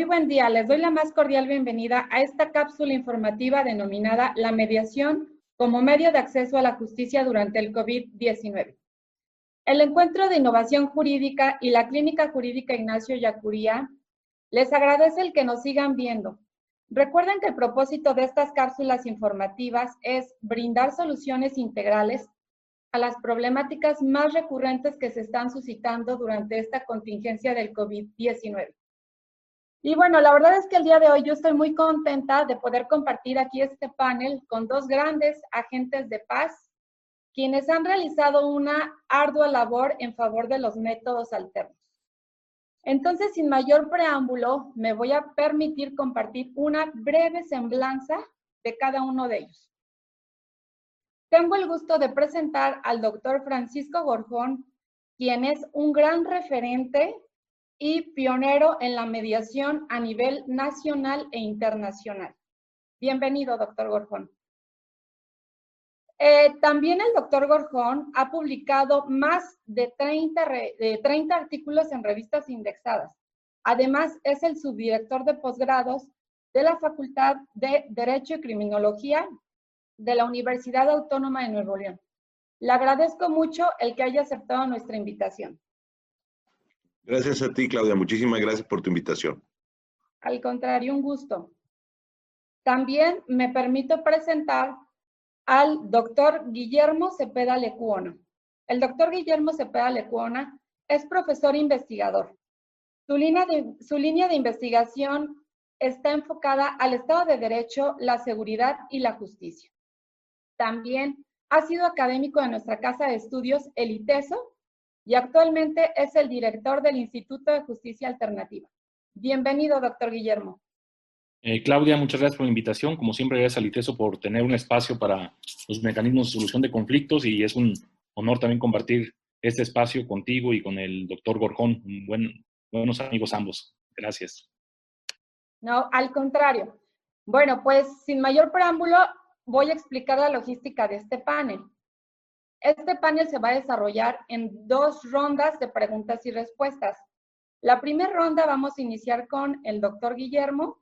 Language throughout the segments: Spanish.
Muy buen día, les doy la más cordial bienvenida a esta cápsula informativa denominada La mediación como medio de acceso a la justicia durante el COVID-19. El Encuentro de Innovación Jurídica y la Clínica Jurídica Ignacio Yacuría les agradece el que nos sigan viendo. Recuerden que el propósito de estas cápsulas informativas es brindar soluciones integrales a las problemáticas más recurrentes que se están suscitando durante esta contingencia del COVID-19. Y bueno, la verdad es que el día de hoy yo estoy muy contenta de poder compartir aquí este panel con dos grandes agentes de paz, quienes han realizado una ardua labor en favor de los métodos alternos. Entonces, sin mayor preámbulo, me voy a permitir compartir una breve semblanza de cada uno de ellos. Tengo el gusto de presentar al doctor Francisco Gorjón, quien es un gran referente y pionero en la mediación a nivel nacional e internacional. Bienvenido, doctor Gorjón. Eh, también el doctor Gorjón ha publicado más de 30, de 30 artículos en revistas indexadas. Además, es el subdirector de posgrados de la Facultad de Derecho y Criminología de la Universidad Autónoma de Nuevo León. Le agradezco mucho el que haya aceptado nuestra invitación. Gracias a ti, Claudia. Muchísimas gracias por tu invitación. Al contrario, un gusto. También me permito presentar al doctor Guillermo Cepeda Lecuona. El doctor Guillermo Cepeda Lecuona es profesor investigador. Su línea, de, su línea de investigación está enfocada al Estado de Derecho, la seguridad y la justicia. También ha sido académico de nuestra casa de estudios, el ITESO, y actualmente es el director del Instituto de Justicia Alternativa. Bienvenido, doctor Guillermo. Eh, Claudia, muchas gracias por la invitación. Como siempre, gracias al ITESO por tener un espacio para los mecanismos de solución de conflictos y es un honor también compartir este espacio contigo y con el doctor Gorjón, buen, buenos amigos ambos. Gracias. No, al contrario. Bueno, pues sin mayor preámbulo, voy a explicar la logística de este panel. Este panel se va a desarrollar en dos rondas de preguntas y respuestas. La primera ronda vamos a iniciar con el doctor Guillermo.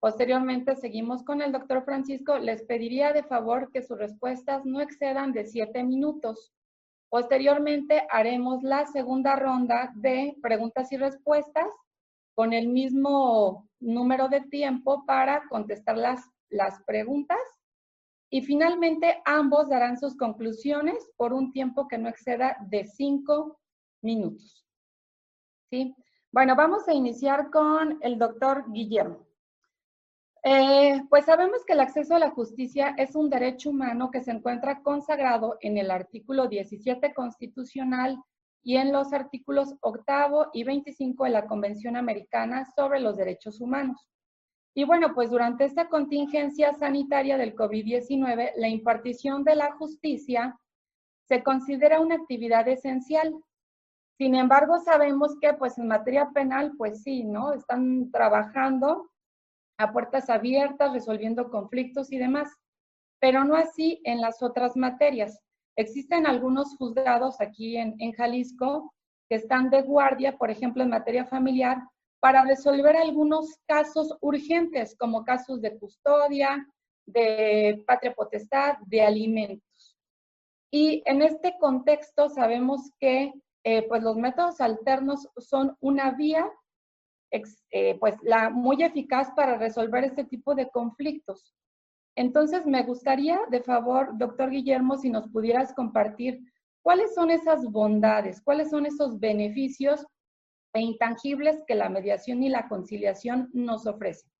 Posteriormente seguimos con el doctor Francisco. Les pediría de favor que sus respuestas no excedan de siete minutos. Posteriormente haremos la segunda ronda de preguntas y respuestas con el mismo número de tiempo para contestar las, las preguntas y finalmente, ambos darán sus conclusiones por un tiempo que no exceda de cinco minutos. ¿Sí? Bueno, vamos a iniciar con el doctor Guillermo. Eh, pues sabemos que el acceso a la justicia es un derecho humano que se encuentra consagrado en el artículo 17 constitucional y en los artículos octavo y 25 de la Convención Americana sobre los Derechos Humanos. Y bueno, pues durante esta contingencia sanitaria del COVID-19, la impartición de la justicia se considera una actividad esencial. Sin embargo, sabemos que pues en materia penal, pues sí, ¿no? Están trabajando a puertas abiertas, resolviendo conflictos y demás, pero no así en las otras materias. Existen algunos juzgados aquí en, en Jalisco que están de guardia, por ejemplo, en materia familiar, para resolver algunos casos urgentes, como casos de custodia, de patria potestad, de alimentos. Y en este contexto sabemos que eh, pues los métodos alternos son una vía eh, pues la muy eficaz para resolver este tipo de conflictos. Entonces, me gustaría, de favor, doctor Guillermo, si nos pudieras compartir cuáles son esas bondades, cuáles son esos beneficios e intangibles que la mediación y la conciliación nos ofrecen.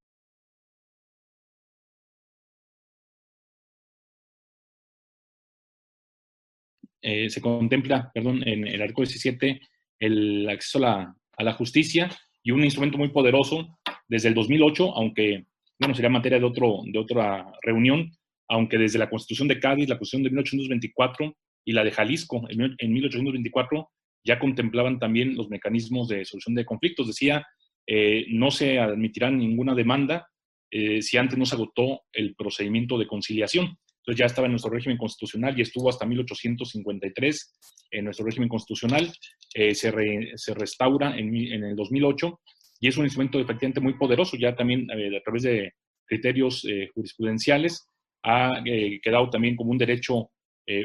Eh, se contempla, perdón, en el artículo 17 el acceso a la, a la, justicia y un instrumento muy poderoso desde el 2008, aunque, bueno, sería materia de, otro, de otra reunión, aunque desde la Constitución de Cádiz, la Constitución de 1824 y la de Jalisco en, en 1824 ya contemplaban también los mecanismos de solución de conflictos. Decía, eh, no se admitirá ninguna demanda eh, si antes no se agotó el procedimiento de conciliación. Entonces ya estaba en nuestro régimen constitucional y estuvo hasta 1853 en nuestro régimen constitucional. Eh, se, se, restaura en, en, el 2008 y es un instrumento efectivamente muy poderoso, ya también a través de criterios jurisprudenciales ha quedado también como un derecho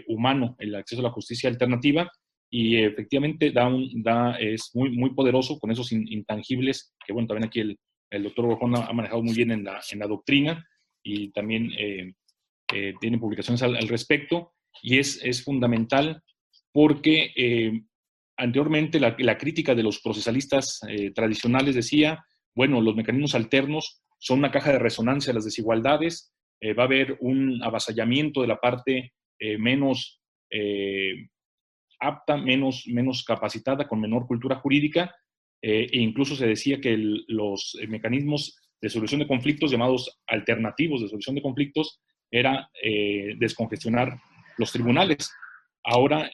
humano el acceso a la justicia alternativa y efectivamente da da, es muy, muy poderoso con esos intangibles, que bueno, también aquí el, el doctor Borjón ha, manejado muy bien en la, en la doctrina y también eh, eh, tiene publicaciones al, respecto, y es, es fundamental porque eh, anteriormente la, la, crítica de los procesalistas tradicionales decía, bueno, los mecanismos alternos son una caja de resonancia de las desigualdades, va a haber un avasallamiento de la parte menos apta, menos, menos capacitada, con menor cultura jurídica, eh, e incluso se decía que los eh, mecanismos de solución de conflictos, llamados alternativos de solución de conflictos, era eh, descongestionar los tribunales. Ahora,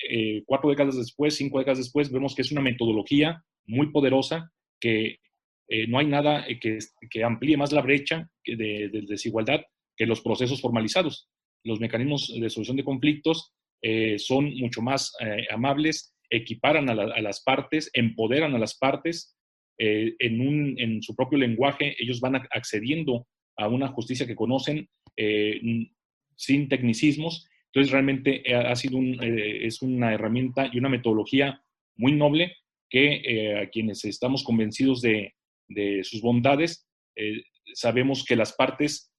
cuatro décadas después, cinco décadas después, vemos que es una metodología muy poderosa, que no hay nada que, que, amplíe más la brecha de, de desigualdad que los procesos formalizados. Los mecanismos de solución de conflictos eh, son mucho más eh, amables, equiparan a, las partes, empoderan a las partes eh, en, un, en, su propio lenguaje, ellos van accediendo a una justicia que conocen sin tecnicismos. Entonces, realmente ha sido un, es una herramienta y una metodología muy noble que a quienes estamos convencidos de, de sus bondades, sabemos que las partes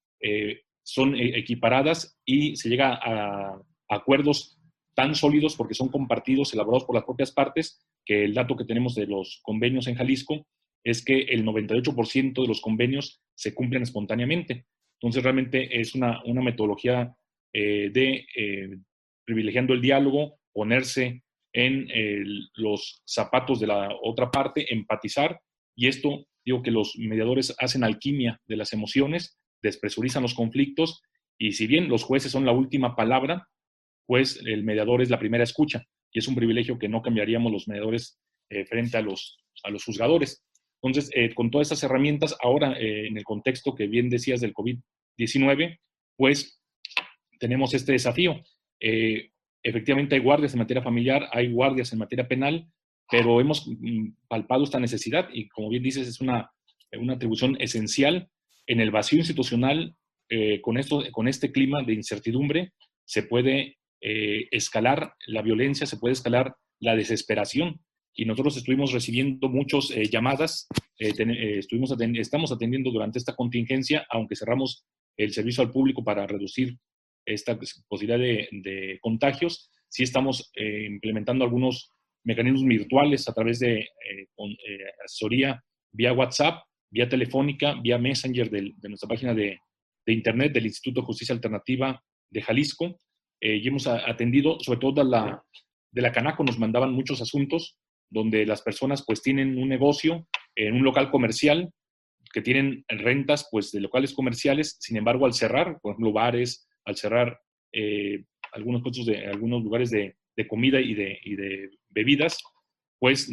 son equiparadas y se llega a acuerdos tan sólidos porque son compartidos, elaborados por las propias partes, que el dato que tenemos de los convenios en Jalisco es que el 98% de los convenios se cumplen espontáneamente. Entonces, realmente es una, una metodología eh, de eh, privilegiando el diálogo, ponerse en los zapatos de la otra parte, empatizar, y esto, digo que los mediadores hacen alquimia de las emociones, despresurizan los conflictos, y si bien los jueces son la última palabra, pues el mediador es la primera escucha y es un privilegio que no cambiaríamos los mediadores eh, frente a los, a los juzgadores. Entonces, eh, con todas estas herramientas, ahora eh, en el contexto que bien decías del COVID-19, pues tenemos este desafío. efectivamente hay guardias en materia familiar, hay guardias en materia penal, pero hemos mm, palpado esta necesidad y como bien dices, es una, una atribución esencial en el vacío institucional. con, esto, con este clima de incertidumbre se puede eh, escalar la violencia, se puede escalar la desesperación. Y nosotros estuvimos recibiendo muchas eh, llamadas, eh, estuvimos estamos atendiendo durante esta contingencia, aunque cerramos el servicio al público para reducir esta posibilidad de, contagios, sí estamos implementando algunos mecanismos virtuales a través de asesoría vía WhatsApp, vía telefónica, vía Messenger de, nuestra página de, de, Internet del Instituto de Justicia Alternativa de Jalisco, eh, y hemos atendido, sobre todo de la, de la Canaco, nos mandaban muchos asuntos donde las personas pues tienen un negocio en un local comercial que tienen rentas pues de locales comerciales, sin embargo al cerrar, por ejemplo bares, al cerrar eh, algunos puestos de algunos lugares de, de comida y de, y de, bebidas, pues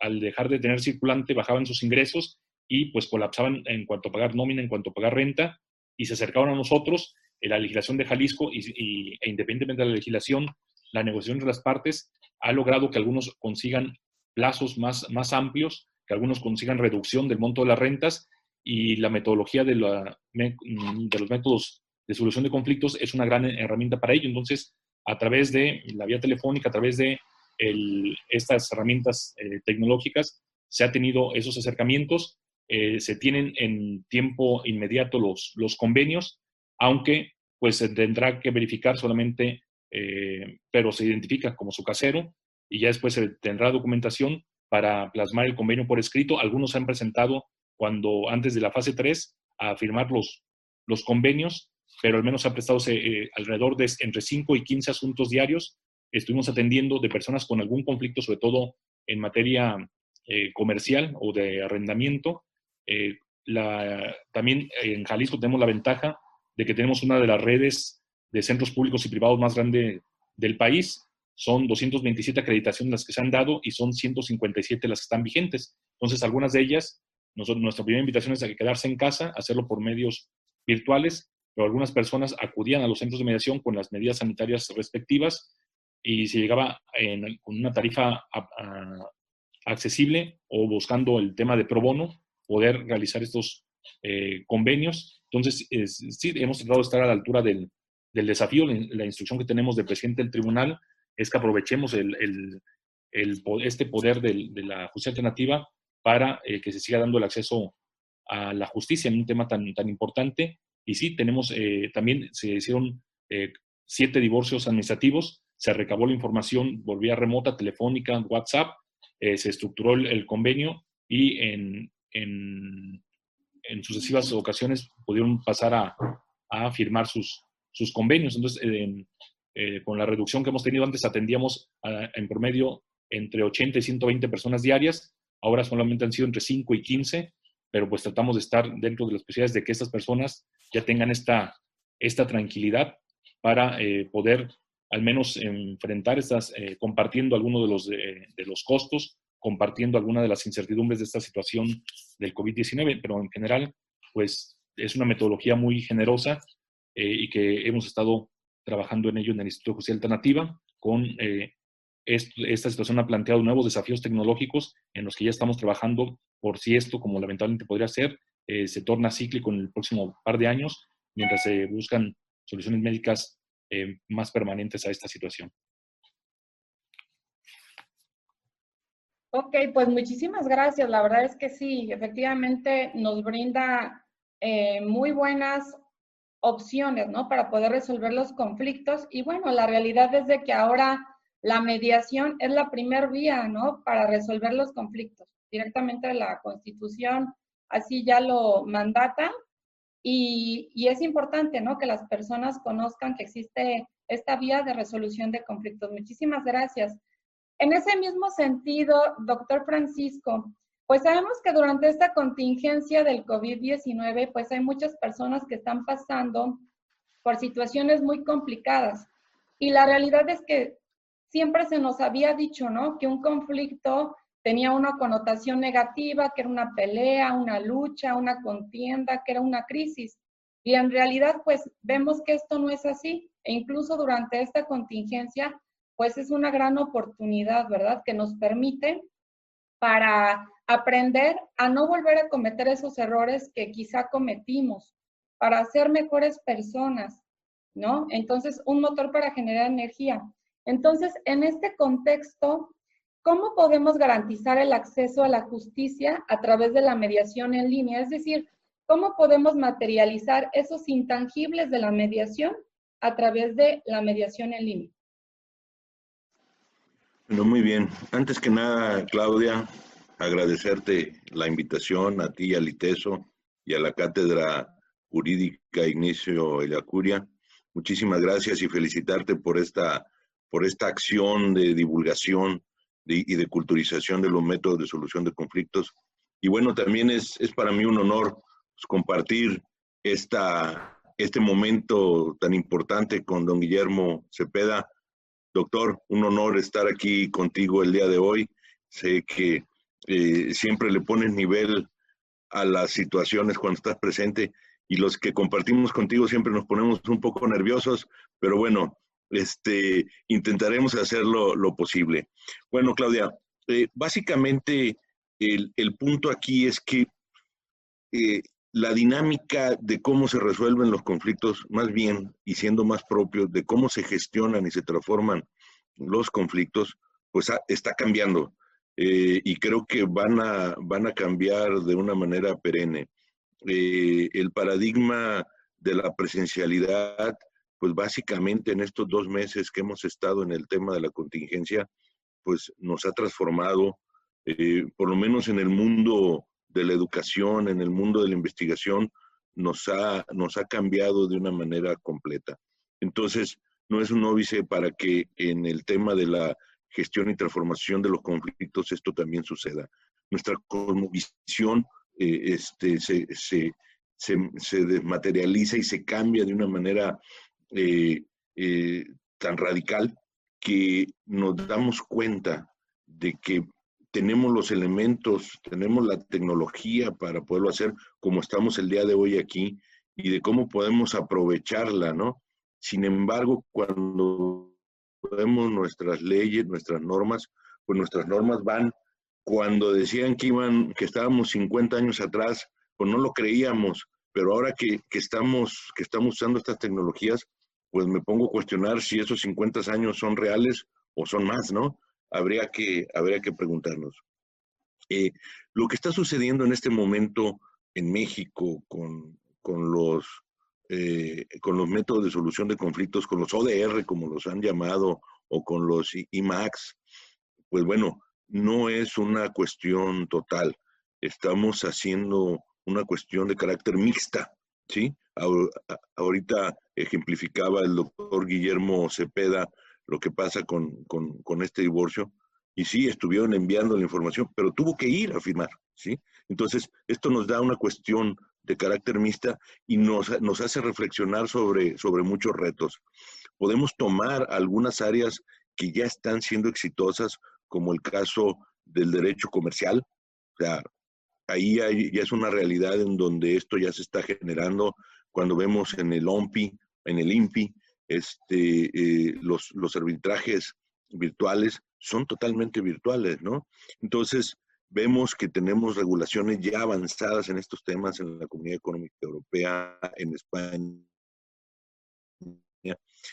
al dejar de tener circulante bajaban sus ingresos y pues colapsaban en cuanto a pagar nómina, en cuanto a pagar renta y se acercaban a nosotros la legislación de Jalisco y, e independientemente de la legislación, la negociación de las partes ha logrado que algunos consigan plazos más, más amplios, que algunos consigan reducción del monto de las rentas y la metodología de, la, de los métodos de solución de conflictos es una gran herramienta para ello. Entonces, a través de la vía telefónica, a través de estas herramientas eh, tecnológicas, se ha tenido esos acercamientos, eh, se tienen en tiempo inmediato los, los convenios aunque pues se tendrá que verificar solamente, eh, pero se identifica como su casero y ya después se tendrá documentación para plasmar el convenio por escrito. Algunos han presentado cuando antes de la fase 3 a firmar los, los convenios, pero al menos se ha prestado eh, alrededor de entre 5 y 15 asuntos diarios. Estuvimos atendiendo de personas con algún conflicto, sobre todo en materia eh, comercial o de arrendamiento, también en Jalisco tenemos la ventaja de que tenemos una de las redes de centros públicos y privados más grande del país. Son 227 acreditaciones las que se han dado y son 157 las que están vigentes. Entonces, algunas de ellas, nuestra primera invitación es a quedarse en casa, hacerlo por medios virtuales, pero algunas personas acudían a los centros de mediación con las medidas sanitarias respectivas y se llegaba con una tarifa accesible o buscando el tema de pro bono, poder realizar estos eh, convenios. Entonces, sí, hemos tratado de estar a la altura del, del desafío. La, instrucción que tenemos del presidente del tribunal es que aprovechemos el, el, este poder de la justicia alternativa para eh, que se siga dando el acceso a la justicia en un tema tan, tan importante. Y sí, tenemos, eh, también se hicieron siete divorcios administrativos, se recabó la información por vía remota, telefónica, WhatsApp, se estructuró el, convenio y en, en, en sucesivas ocasiones pudieron pasar a, a firmar sus, sus convenios. Entonces, eh, con la reducción que hemos tenido antes, atendíamos en promedio entre 80 y 120 personas diarias, ahora solamente han sido entre 5 y 15, pero pues tratamos de estar dentro de las posibilidades de que estas personas ya tengan esta, esta tranquilidad para eh, poder al menos enfrentar estas, eh, compartiendo algunos de los, de los costos, compartiendo algunas de las incertidumbres de esta situación del COVID-19, pero en general, pues es una metodología muy generosa eh, y que hemos estado trabajando en ello en el Instituto de Justicia Alternativa. Con eh, esta situación ha planteado nuevos desafíos tecnológicos en los que ya estamos trabajando por si esto, como lamentablemente podría ser, eh, se torna cíclico en el próximo par de años, mientras se buscan soluciones médicas más permanentes a esta situación. Ok, pues muchísimas gracias. La verdad es que sí, efectivamente nos brinda muy buenas opciones, ¿no? Para poder resolver los conflictos. Y bueno, la realidad es de que ahora la mediación es la primer vía, ¿no? Para resolver los conflictos. Directamente la Constitución así ya lo mandata. Y, y es importante, ¿no? Que las personas conozcan que existe esta vía de resolución de conflictos. Muchísimas gracias. En ese mismo sentido, doctor Francisco, pues sabemos que durante esta contingencia del COVID-19, pues hay muchas personas que están pasando por situaciones muy complicadas. Y la realidad es que siempre se nos había dicho, ¿no? Que un conflicto tenía una connotación negativa, que era una pelea, una lucha, una contienda, que era una crisis. Y en realidad, pues vemos que esto no es así. E incluso durante esta contingencia, pues es una gran oportunidad, ¿verdad? Que nos permite para aprender a no volver a cometer esos errores que quizá cometimos, para ser mejores personas, ¿no? Entonces, un motor para generar energía. Entonces, en este contexto, ¿cómo podemos garantizar el acceso a la justicia a través de la mediación en línea? Es decir, ¿cómo podemos materializar esos intangibles de la mediación a través de la mediación en línea? Bueno, muy bien. Antes que nada, Claudia, agradecerte la invitación a ti, a Liteso y a la Cátedra Jurídica Ignacio Ellacuria. Muchísimas gracias y felicitarte por esta, por esta acción de divulgación y de culturización de los métodos de solución de conflictos. Y bueno, también es, es para mí un honor pues, compartir esta, este momento tan importante con don Guillermo Cepeda. Doctor, un honor estar aquí contigo el día de hoy. Sé que eh, siempre le pones nivel a las situaciones cuando estás presente y los que compartimos contigo siempre nos ponemos un poco nerviosos, pero bueno, este, intentaremos hacerlo lo posible. Bueno, Claudia, eh, básicamente el, punto aquí es que eh, la dinámica de cómo se resuelven los conflictos, más bien, y siendo más propios, de cómo se gestionan y se transforman los conflictos, pues está cambiando. Eh, y creo que van a, van a cambiar de una manera perenne. Eh, el paradigma de la presencialidad, pues básicamente en estos dos meses que hemos estado en el tema de la contingencia, pues nos ha transformado, eh, por lo menos en el mundo de la educación, en el mundo de la investigación, nos ha, nos ha cambiado de una manera completa. Entonces, no es un óbice para que en el tema de la gestión y transformación de los conflictos esto también suceda. Nuestra cosmovisión eh, este, se, se, se, desmaterializa y se cambia de una manera eh, eh, tan radical que nos damos cuenta de que tenemos los elementos, tenemos la tecnología para poderlo hacer como estamos el día de hoy aquí y de cómo podemos aprovecharla, ¿no? Sin embargo, cuando vemos nuestras leyes, nuestras normas, pues nuestras normas van, cuando decían que iban, que estábamos 50 años atrás, pues no lo creíamos, pero ahora que, que estamos, que estamos usando estas tecnologías, pues me pongo a cuestionar si esos 50 años son reales o son más, ¿no? Habría que, habría que preguntarnos. Eh, lo que está sucediendo en este momento en México con, con los, eh, con los métodos de solución de conflictos, con los ODR, como los han llamado, o con los IMAX, pues bueno, no es una cuestión total. Estamos haciendo una cuestión de carácter mixta, ¿sí? Ahorita ejemplificaba el doctor Guillermo Cepeda lo que pasa con, con, este divorcio. Y sí, estuvieron enviando la información, pero tuvo que ir a firmar, ¿sí? Entonces, esto nos da una cuestión de carácter mixta y nos, nos hace reflexionar sobre, sobre muchos retos. Podemos tomar algunas áreas que ya están siendo exitosas, como el caso del derecho comercial. O sea, ahí ya es una realidad en donde esto ya se está generando cuando vemos en el OMPI, en el INPI, este, eh, los, los arbitrajes virtuales son totalmente virtuales, ¿no? Entonces, vemos que tenemos regulaciones ya avanzadas en estos temas en la Comunidad Económica Europea, en España,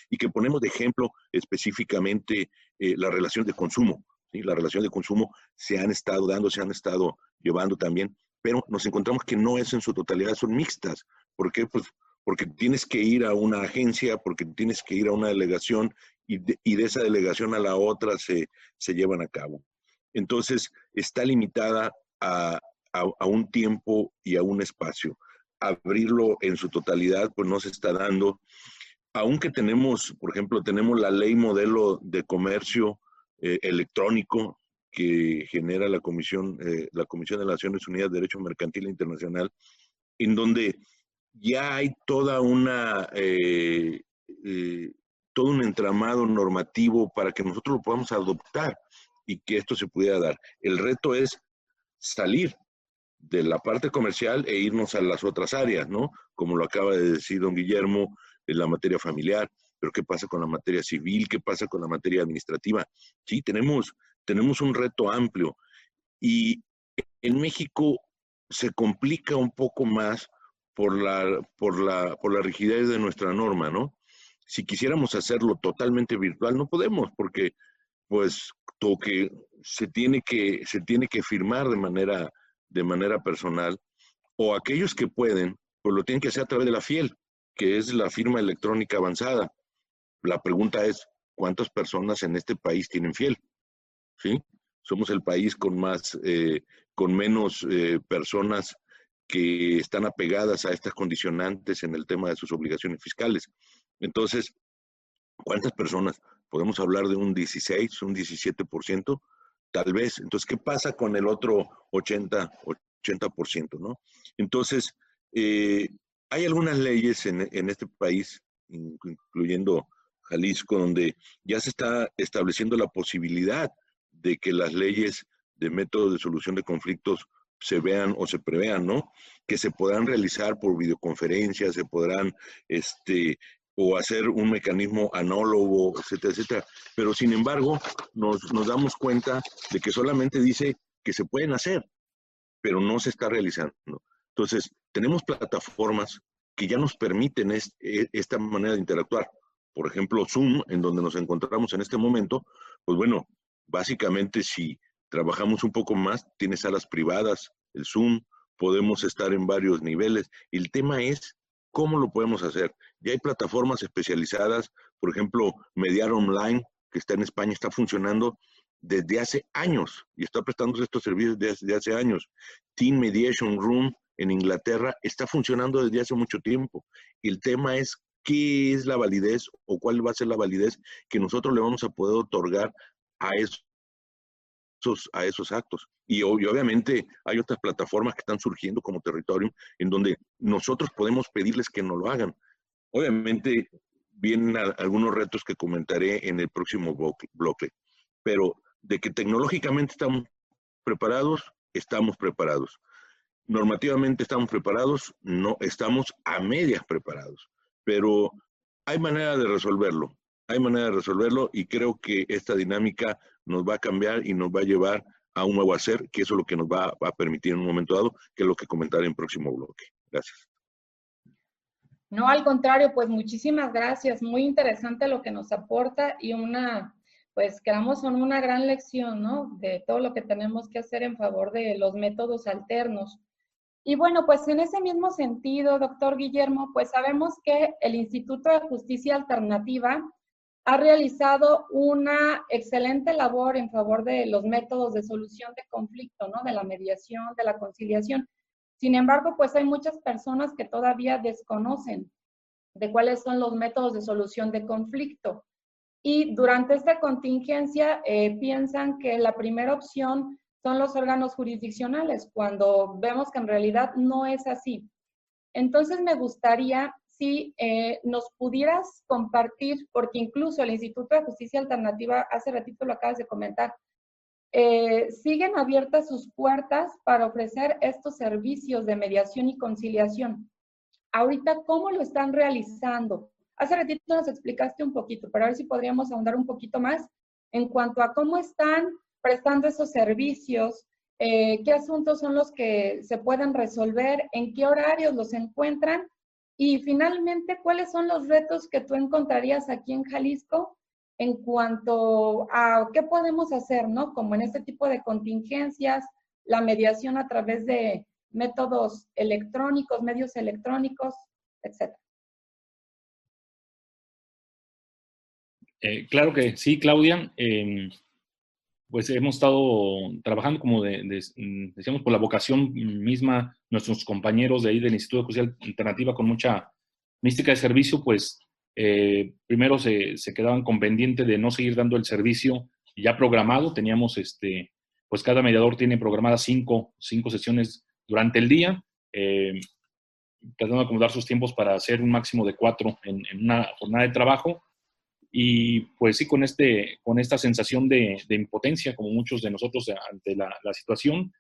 y que ponemos de ejemplo específicamente eh, la relación de consumo. ¿sí? La relación de consumo se han estado dando, se han estado llevando también, pero nos encontramos que no es en su totalidad, son mixtas. ¿Por qué? Pues porque tienes que ir a una agencia, porque tienes que ir a una delegación y de, esa delegación a la otra se, llevan a cabo. Entonces, está limitada a, un tiempo y a un espacio. Abrirlo en su totalidad, pues no se está dando. Aunque tenemos, por ejemplo, tenemos la ley modelo de comercio eh, electrónico que genera la Comisión, eh, la Comisión de Naciones Unidas de Derecho Mercantil Internacional, en donde ya hay toda una, eh, eh, todo un entramado normativo para que nosotros lo podamos adoptar y que esto se pudiera dar. El reto es salir de la parte comercial e irnos a las otras áreas, ¿no? Como lo acaba de decir don Guillermo, en la materia familiar, pero ¿qué pasa con la materia civil? ¿Qué pasa con la materia administrativa? Sí, tenemos, tenemos un reto amplio y en México se complica un poco más por la, por la, por la rigidez de nuestra norma, ¿no? Si quisiéramos hacerlo totalmente virtual, no podemos, porque pues que se tiene que, se tiene que firmar de manera, de manera personal, o aquellos que pueden, pues lo tienen que hacer a través de la FIEL, que es la firma electrónica avanzada. La pregunta es, ¿cuántas personas en este país tienen FIEL? ¿Sí? Somos el país con más, eh, con menos eh, personas que están apegadas a estas condicionantes en el tema de sus obligaciones fiscales. Entonces, ¿cuántas personas? Podemos hablar de un 16, un 17%, tal vez. Entonces, ¿qué pasa con el otro 80, 80%? ¿no? Entonces, eh, hay algunas leyes en, en este país, incluyendo Jalisco, donde ya se está estableciendo la posibilidad de que las leyes de método de solución de conflictos se vean o se prevean, ¿no? Que se podrán realizar por videoconferencias, se podrán, este, o hacer un mecanismo anólogo, etcétera, etcétera. Pero sin embargo, nos, damos cuenta de que solamente dice que se pueden hacer, pero no se está realizando. Entonces, tenemos plataformas que ya nos permiten e, esta manera de interactuar. Por ejemplo, Zoom, en donde nos encontramos en este momento, pues bueno, básicamente si trabajamos un poco más, tiene salas privadas, el Zoom, podemos estar en varios niveles. El tema es cómo lo podemos hacer. Ya hay plataformas especializadas, por ejemplo, Mediar Online, que está en España, está funcionando desde hace años y está prestando estos servicios desde hace años. Team Mediation Room en Inglaterra está funcionando desde hace mucho tiempo. El tema es qué es la validez o cuál va a ser la validez que nosotros le vamos a poder otorgar a esos a esos actos. Y, obviamente hay otras plataformas que están surgiendo como territorio en donde nosotros podemos pedirles que no lo hagan. Obviamente vienen algunos retos que comentaré en el próximo bloque, pero de que tecnológicamente estamos preparados, estamos preparados. Normativamente estamos preparados, no estamos a medias preparados, pero hay manera de resolverlo, hay manera de resolverlo y creo que esta dinámica nos va a cambiar y nos va a llevar a un nuevo hacer, que eso es lo que nos va, a permitir en un momento dado, que es lo que comentaré en el próximo bloque. Gracias. No, al contrario, pues muchísimas gracias. Muy interesante lo que nos aporta y una, pues quedamos con una gran lección, ¿no? De todo lo que tenemos que hacer en favor de los métodos alternos. Y bueno, pues en ese mismo sentido, doctor Guillermo, pues sabemos que el Instituto de Justicia Alternativa ha realizado una excelente labor en favor de los métodos de solución de conflicto, ¿no? De la mediación, de la conciliación. Sin embargo, pues hay muchas personas que todavía desconocen de cuáles son los métodos de solución de conflicto. Y durante esta contingencia eh, piensan que la primera opción son los órganos jurisdiccionales, cuando vemos que en realidad no es así. Entonces me gustaría si eh, nos pudieras compartir, porque incluso el Instituto de Justicia Alternativa, hace ratito lo acabas de comentar, eh, siguen abiertas sus puertas para ofrecer estos servicios de mediación y conciliación. Ahorita, ¿cómo lo están realizando? Hace ratito nos explicaste un poquito, pero a ver si podríamos ahondar un poquito más en cuanto a cómo están prestando esos servicios, eh, qué asuntos son los que se pueden resolver, en qué horarios los encuentran y finalmente, ¿cuáles son los retos que tú encontrarías aquí en Jalisco en cuanto a qué podemos hacer, ¿no? Como en este tipo de contingencias, la mediación a través de métodos electrónicos, medios electrónicos, etcétera. Eh, claro que sí, Claudia. Em, pues hemos estado trabajando, como decíamos, por la vocación misma, nuestros compañeros de ahí del Instituto de Justicia Alternativa con mucha mística de servicio, pues eh, primero se, se, quedaban con pendiente de no seguir dando el servicio ya programado. Teníamos, este, pues cada mediador tiene programadas cinco, cinco sesiones durante el día, eh, tratando de acomodar sus tiempos para hacer un máximo de cuatro en, en una jornada de trabajo y pues sí, con, este, con esta sensación de, impotencia, como muchos de nosotros ante la, situación,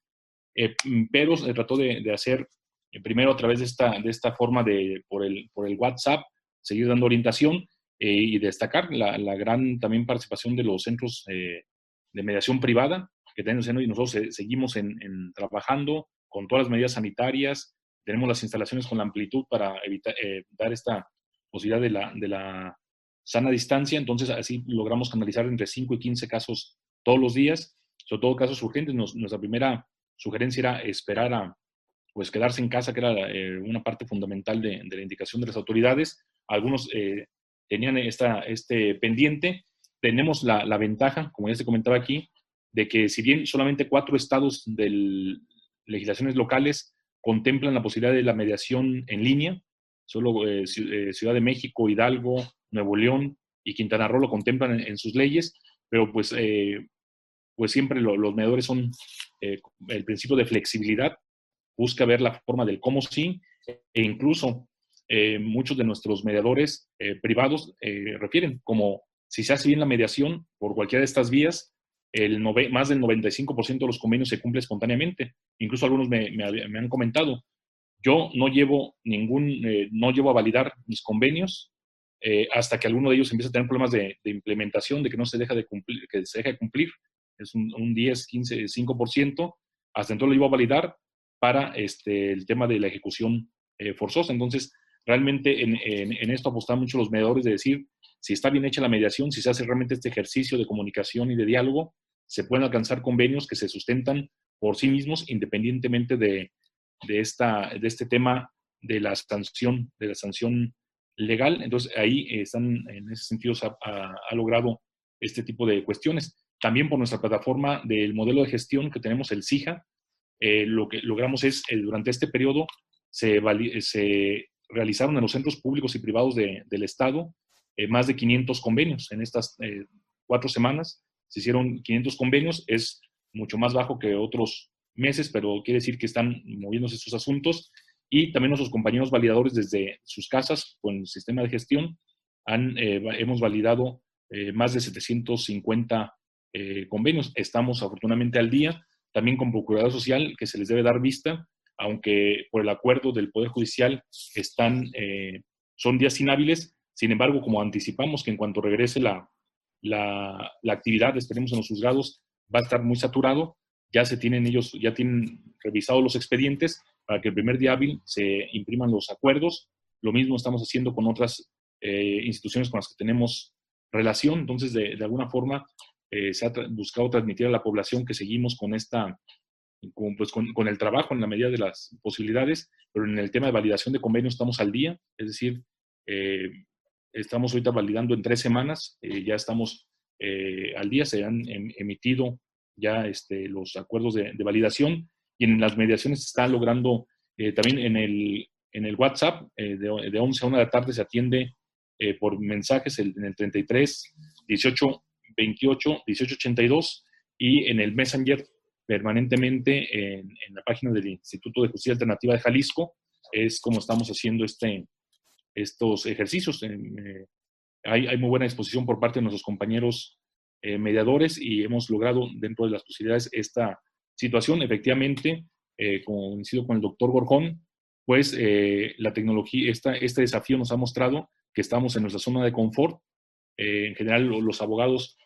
eh, pero se trató de, hacer eh, primero a través de esta, de esta forma de, por el, por el WhatsApp, seguir dando orientación eh, y destacar la, gran también participación de los centros de mediación privada que tenemos y nosotros seguimos en, trabajando con todas las medidas sanitarias, tenemos las instalaciones con la amplitud para evitar, dar esta posibilidad de la, de la sana distancia, entonces así logramos canalizar entre 5 y 15 casos todos los días, sobre todo casos urgentes. nuestra primera sugerencia era esperar a pues quedarse en casa, que era eh, una parte fundamental de, la indicación de las autoridades. Algunos eh, tenían esta, este pendiente. Tenemos la, la, ventaja, como ya se comentaba aquí, de que si bien solamente cuatro estados de legislaciones locales contemplan la posibilidad de la mediación en línea, solo eh, Ciudad de México, Hidalgo, Nuevo León y Quintana Roo lo contemplan en, sus leyes, pero pues, pues siempre los mediadores son eh, el principio de flexibilidad, busca ver la forma del cómo sí, e incluso eh, muchos de nuestros mediadores privados refieren como si se hace bien la mediación por cualquiera de estas vías, el más del 95% de los convenios se cumple espontáneamente. Incluso algunos me, me, han comentado, yo no llevo ningún, no llevo a validar mis convenios eh, hasta que alguno de ellos empieza a tener problemas de, implementación, de que no se deja de cumplir, que se deja de cumplir, es un, 10, 15, 5%, hasta entonces lo iba a validar para este, el tema de la ejecución eh, forzosa. Entonces, realmente en, en, esto apostan mucho los mediadores de decir, si está bien hecha la mediación, si se hace realmente este ejercicio de comunicación y de diálogo, se pueden alcanzar convenios que se sustentan por sí mismos independientemente de, de, esta, de este tema de la sanción, de la sanción legal. Entonces, ahí están, en ese sentido, se ha, logrado este tipo de cuestiones. También por nuestra plataforma del modelo de gestión que tenemos, el SIJA, eh, lo que logramos es, eh, durante este periodo, se, se, realizaron en los centros públicos y privados del Estado eh, más de 500 convenios. En estas cuatro semanas se hicieron 500 convenios. Es mucho más bajo que otros meses, pero quiere decir que están moviéndose estos asuntos. Y también nuestros compañeros validadores desde sus casas con el sistema de gestión han, eh, hemos validado eh, más de 750 eh, convenios. Estamos afortunadamente al día, también con Procurador Social, que se les debe dar vista, aunque por el acuerdo del Poder Judicial están, son días inhábiles. Sin embargo, como anticipamos que en cuanto regrese la, la, actividad, esperemos en los juzgados, va a estar muy saturado, ya se tienen ellos, ya tienen revisado los expedientes para que el primer día hábil se impriman los acuerdos. Lo mismo estamos haciendo con otras eh, instituciones con las que tenemos relación. Entonces, de, alguna forma, eh, se ha buscado transmitir a la población que seguimos con esta, con, pues, con, el trabajo en la medida de las posibilidades, pero en el tema de validación de convenios estamos al día, es decir, eh, estamos ahorita validando en tres semanas, ya estamos al día, se han em, emitido ya este, los acuerdos de, validación y en las mediaciones se está logrando eh, también en el, en el WhatsApp eh, de, de, 11 a 1 de la tarde se atiende eh, por mensajes en el 33 18 28 18 82 y en el Messenger permanentemente en, en, la página del Instituto de Justicia Alternativa de Jalisco es como estamos haciendo este, estos ejercicios. hay, hay muy buena disposición por parte de nuestros compañeros eh, mediadores y hemos logrado dentro de las posibilidades esta situación. Efectivamente, eh, coincido con el doctor Gorjón, pues eh, la tecnología, esta, este desafío nos ha mostrado que estamos en nuestra zona de confort. en general, los abogados,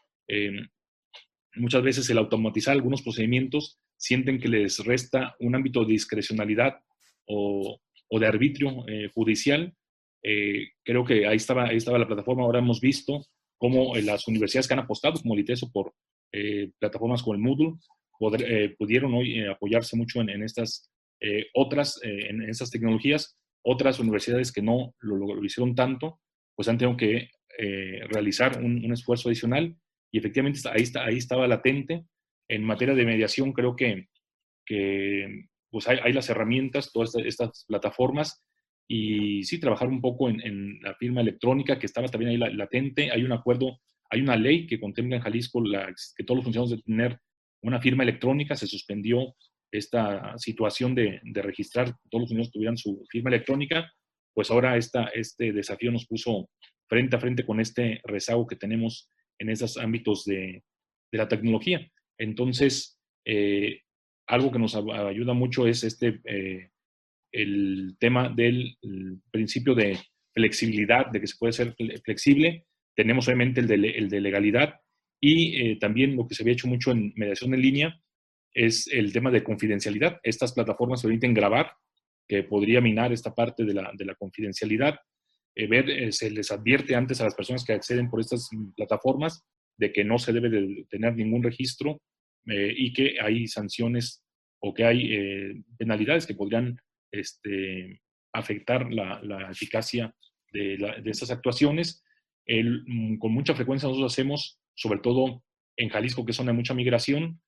muchas veces el automatizar algunos procedimientos, sienten que les resta un ámbito de discrecionalidad o, o de arbitrio judicial. creo que ahí estaba, ahí estaba la plataforma, ahora hemos visto como eh, las universidades que han apostado, como el ITESO, por eh, plataformas como el Moodle, eh, pudieron hoy apoyarse mucho en, estas otras, en estas tecnologías. Otras universidades que no lo, hicieron tanto, pues han tenido que realizar un, esfuerzo adicional y efectivamente ahí, está, ahí estaba latente. En materia de mediación creo que, que pues hay, las herramientas, todas estas plataformas y sí, trabajar un poco en, la firma electrónica que estaba también ahí latente. Hay un acuerdo, hay una ley que contempla en Jalisco que todos los funcionarios de tener una firma electrónica. Se suspendió esta situación de, registrar que todos los funcionarios tuvieran su firma electrónica. Pues ahora esta, este desafío nos puso frente a frente con este rezago que tenemos en esos ámbitos de, de la tecnología. Entonces, eh, algo que nos ayuda mucho es este eh, el tema del principio de flexibilidad, de que se puede ser flexible. Tenemos obviamente el de, legalidad y eh, también lo que se había hecho mucho en mediación en línea es el tema de confidencialidad. Estas plataformas permiten grabar, que podría minar esta parte de la, de la confidencialidad. Eh, ver, eh, se les advierte antes a las personas que acceden por estas plataformas de que no se debe de tener ningún registro y que hay sanciones o que hay penalidades que podrían este, afectar la, eficacia de, estas actuaciones. Mm, con mucha frecuencia nosotros hacemos, sobre todo en Jalisco, que es zona de mucha migración,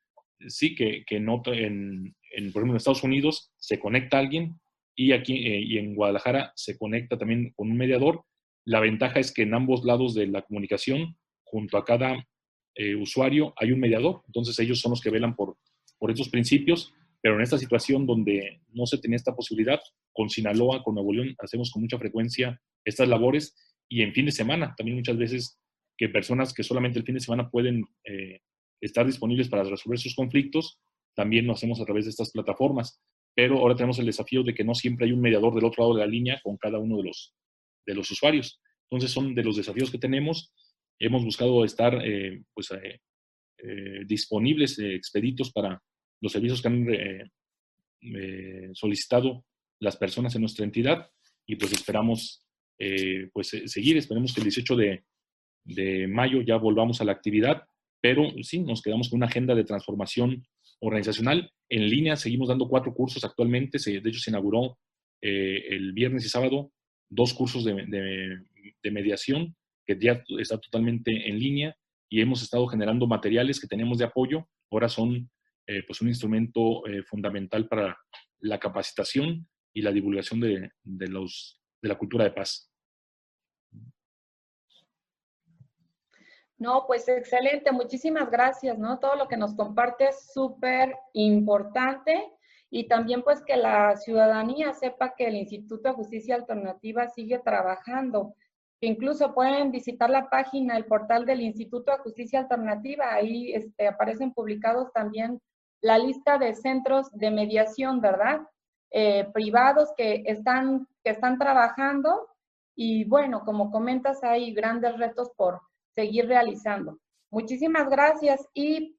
sí que, que en, en, por ejemplo, en Estados Unidos se conecta alguien y aquí eh, y en Guadalajara se conecta también con un mediador. La ventaja es que en ambos lados de la comunicación, junto a cada eh, usuario, hay un mediador. Entonces ellos son los que velan por, por estos principios pero en esta situación donde no se tenía esta posibilidad, con Sinaloa, con Nuevo León, hacemos con mucha frecuencia estas labores y en fin de semana, también muchas veces que personas que solamente el fin de semana pueden eh, estar disponibles para resolver sus conflictos, también lo hacemos a través de estas plataformas. Pero ahora tenemos el desafío de que no siempre hay un mediador del otro lado de la línea con cada uno de los, de los usuarios. Entonces son de los desafíos que tenemos. Hemos buscado estar eh, pues, eh, disponibles, expeditos para los servicios que han eh, eh, solicitado las personas en nuestra entidad y pues esperamos eh, pues seguir, esperemos que el 18 de, de, mayo ya volvamos a la actividad, pero sí, nos quedamos con una agenda de transformación organizacional. En línea seguimos dando cuatro cursos actualmente, se, de hecho se inauguró el viernes y sábado dos cursos de, de, de mediación que ya está totalmente en línea y hemos estado generando materiales que tenemos de apoyo. Ahora son eh, pues un instrumento eh, fundamental para la capacitación y la divulgación de, los, de la cultura de paz. No, pues excelente, muchísimas gracias, ¿no? Todo lo que nos comparte es súper importante y también pues que la ciudadanía sepa que el Instituto de Justicia Alternativa sigue trabajando. Incluso pueden visitar la página, el portal del Instituto de Justicia Alternativa, ahí este, aparecen publicados también la lista de centros de mediación, ¿verdad? Eh, privados que están, que están trabajando y bueno, como comentas, hay grandes retos por seguir realizando. Muchísimas gracias y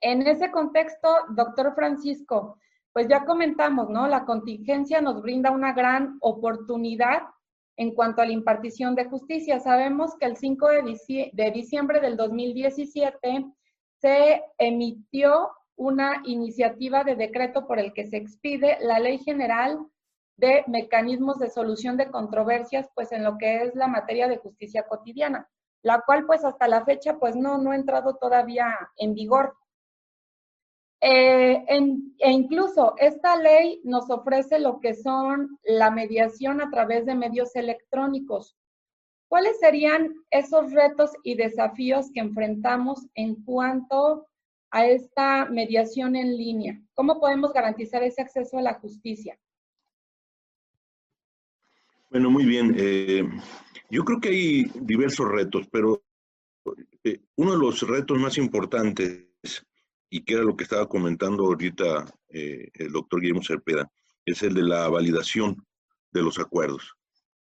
en ese contexto, doctor Francisco, pues ya comentamos, ¿no? La contingencia nos brinda una gran oportunidad en cuanto a la impartición de justicia. Sabemos que el 5 de, diciembre del 2017 se emitió una iniciativa de decreto por el que se expide la Ley General de Mecanismos de Solución de Controversias, pues en lo que es la materia de justicia cotidiana, la cual pues hasta la fecha pues no, no ha entrado todavía en vigor. Eh, e incluso esta ley nos ofrece lo que son la mediación a través de medios electrónicos. ¿Cuáles serían esos retos y desafíos que enfrentamos en cuanto a esta mediación en línea? ¿Cómo podemos garantizar ese acceso a la justicia? Bueno, muy bien. Eh, yo creo que hay diversos retos, pero eh, uno de los retos más importantes y que era lo que estaba comentando ahorita eh, el doctor Guillermo Cerpeda, es el de la validación de los acuerdos.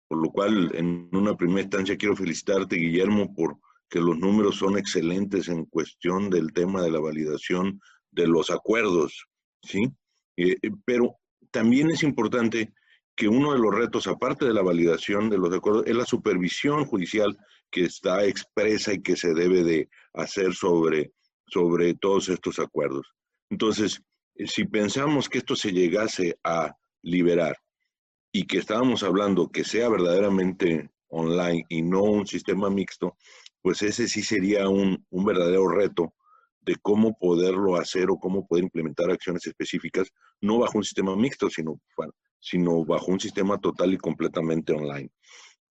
Por lo cual, en una primera instancia, quiero felicitarte, Guillermo, por que los números son excelentes en cuestión del tema de la validación de los acuerdos, ¿sí? Eh, pero también es importante que uno de los retos, aparte de la validación de los acuerdos, es la supervisión judicial que está expresa y que se debe de hacer sobre sobre todos estos acuerdos. Entonces, si pensamos que esto se llegase a liberar y que estábamos hablando que sea verdaderamente online y no un sistema mixto, pues ese sí sería un, verdadero reto de cómo poderlo hacer o cómo poder implementar acciones específicas, no bajo un sistema mixto, sino, sino bajo un sistema total y completamente online.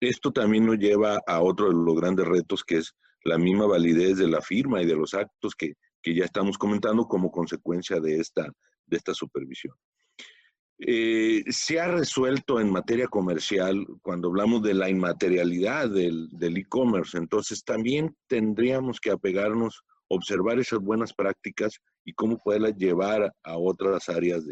Esto también nos lleva a otro de los grandes retos, que es la misma validez de la firma y de los actos que, ya estamos comentando como consecuencia de esta, de esta supervisión. Eh, se ha resuelto en materia comercial cuando hablamos de la inmaterialidad del e-commerce, entonces también tendríamos que apegarnos, observar esas buenas prácticas y cómo poderlas llevar a otras áreas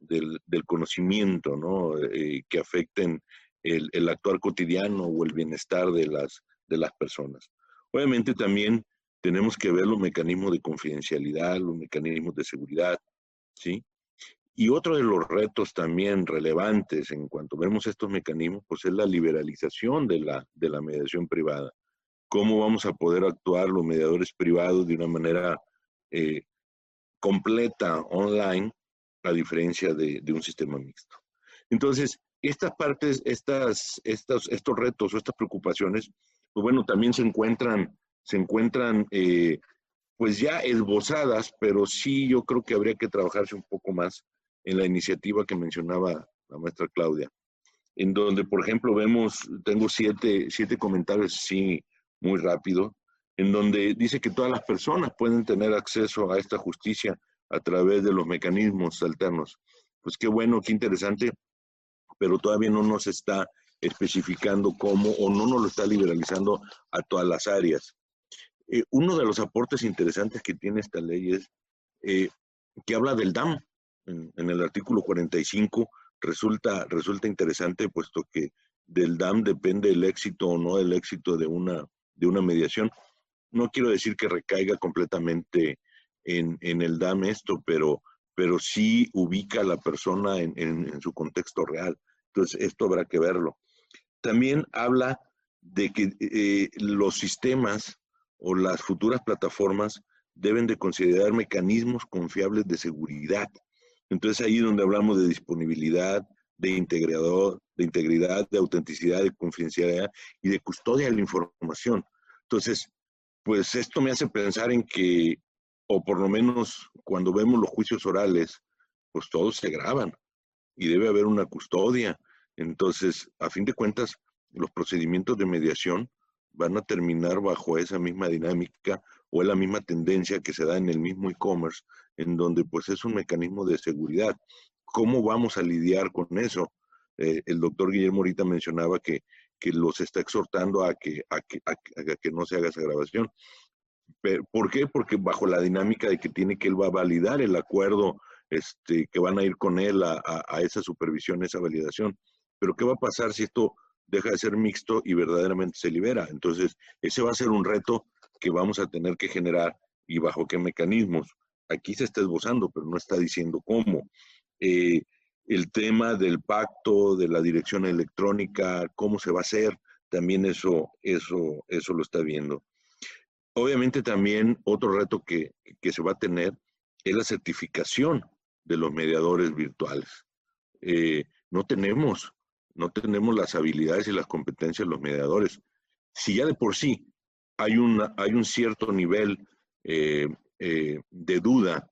del, conocimiento, ¿no? Eh, que afecten el, el, actuar cotidiano o el bienestar de las, de las personas. Obviamente también tenemos que ver los mecanismos de confidencialidad, los mecanismos de seguridad, ¿sí? Y otro de los retos también relevantes en cuanto vemos estos mecanismos, pues es la liberalización de la, de la mediación privada. ¿Cómo vamos a poder actuar los mediadores privados de una manera eh, completa, online, a diferencia de, de, un sistema mixto? Entonces, estas partes, estas, estas, estos retos o estas preocupaciones pues bueno, también se encuentran, se encuentran eh, pues ya esbozadas, pero sí yo creo que habría que trabajarse un poco más en la iniciativa que mencionaba la maestra Claudia, en donde, por ejemplo, vemos, tengo siete, siete comentarios, sí, muy rápido, en donde dice que todas las personas pueden tener acceso a esta justicia a través de los mecanismos alternos. Pues qué bueno, qué interesante, pero todavía no nos está especificando cómo o no nos lo está liberalizando a todas las áreas. Eh, uno de los aportes interesantes que tiene esta ley es eh, que habla del DAM. En, el artículo 45 resulta, resulta interesante puesto que del DAM depende el éxito o no el éxito de una, de una mediación. No quiero decir que recaiga completamente en, el DAM esto, pero, pero sí ubica a la persona en, en su contexto real. Entonces, esto habrá que verlo. También habla de que eh, los sistemas o las futuras plataformas deben de considerar mecanismos confiables de seguridad. Entonces ahí es donde hablamos de disponibilidad, de integrador, de integridad, de autenticidad, de confidencialidad y de custodia de la información. Entonces, pues esto me hace pensar en que, o por lo menos cuando vemos los juicios orales, pues todos se graban y debe haber una custodia entonces, a fin de cuentas, los procedimientos de mediación van a terminar bajo esa misma dinámica o la misma tendencia que se da en el mismo e-commerce, en donde pues es un mecanismo de seguridad. ¿Cómo vamos a lidiar con eso? Eh, el doctor Guillermo ahorita mencionaba que, que los está exhortando a que, a que, a que no se haga esa grabación. ¿Por qué? Porque bajo la dinámica de que tiene que él va a validar el acuerdo, este, que van a ir con él a, esa supervisión, esa validación. Pero ¿qué va a pasar si esto deja de ser mixto y verdaderamente se libera? Entonces, ese va a ser un reto que vamos a tener que generar y bajo qué mecanismos. Aquí se está esbozando, pero no está diciendo cómo. Eh, el tema del pacto, de la dirección electrónica, cómo se va a hacer, también eso, eso, eso lo está viendo. Obviamente también otro reto que, se va a tener es la certificación de los mediadores virtuales. Eh, no tenemos, no tenemos las habilidades y las competencias de los mediadores. Si ya de por sí hay, una, hay un cierto nivel eh, eh, de duda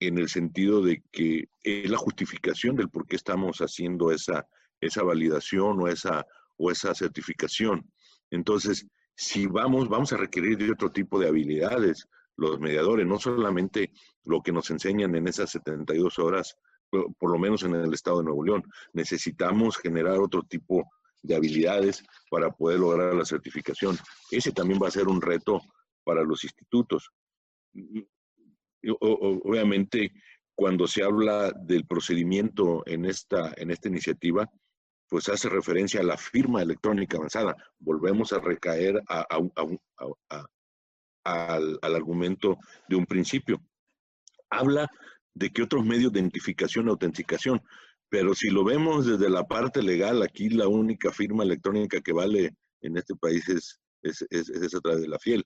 en el sentido de que es la justificación del por qué estamos haciendo esa, esa validación o esa, o esa certificación. Entonces, si vamos, vamos a requerir de otro tipo de habilidades los mediadores, no solamente lo que nos enseñan en esas 72 horas, por, lo menos en el estado de Nuevo León. Necesitamos generar otro tipo de habilidades para poder lograr la certificación. Ese también va a ser un reto para los institutos. obviamente, cuando se habla del procedimiento en esta, en esta iniciativa, pues hace referencia a la firma electrónica avanzada. Volvemos a recaer al, argumento de un principio. Habla de que otros medios de identificación y autenticación, pero si lo vemos desde la parte legal, aquí la única firma electrónica que vale en este país es, es, es a través de la fiel.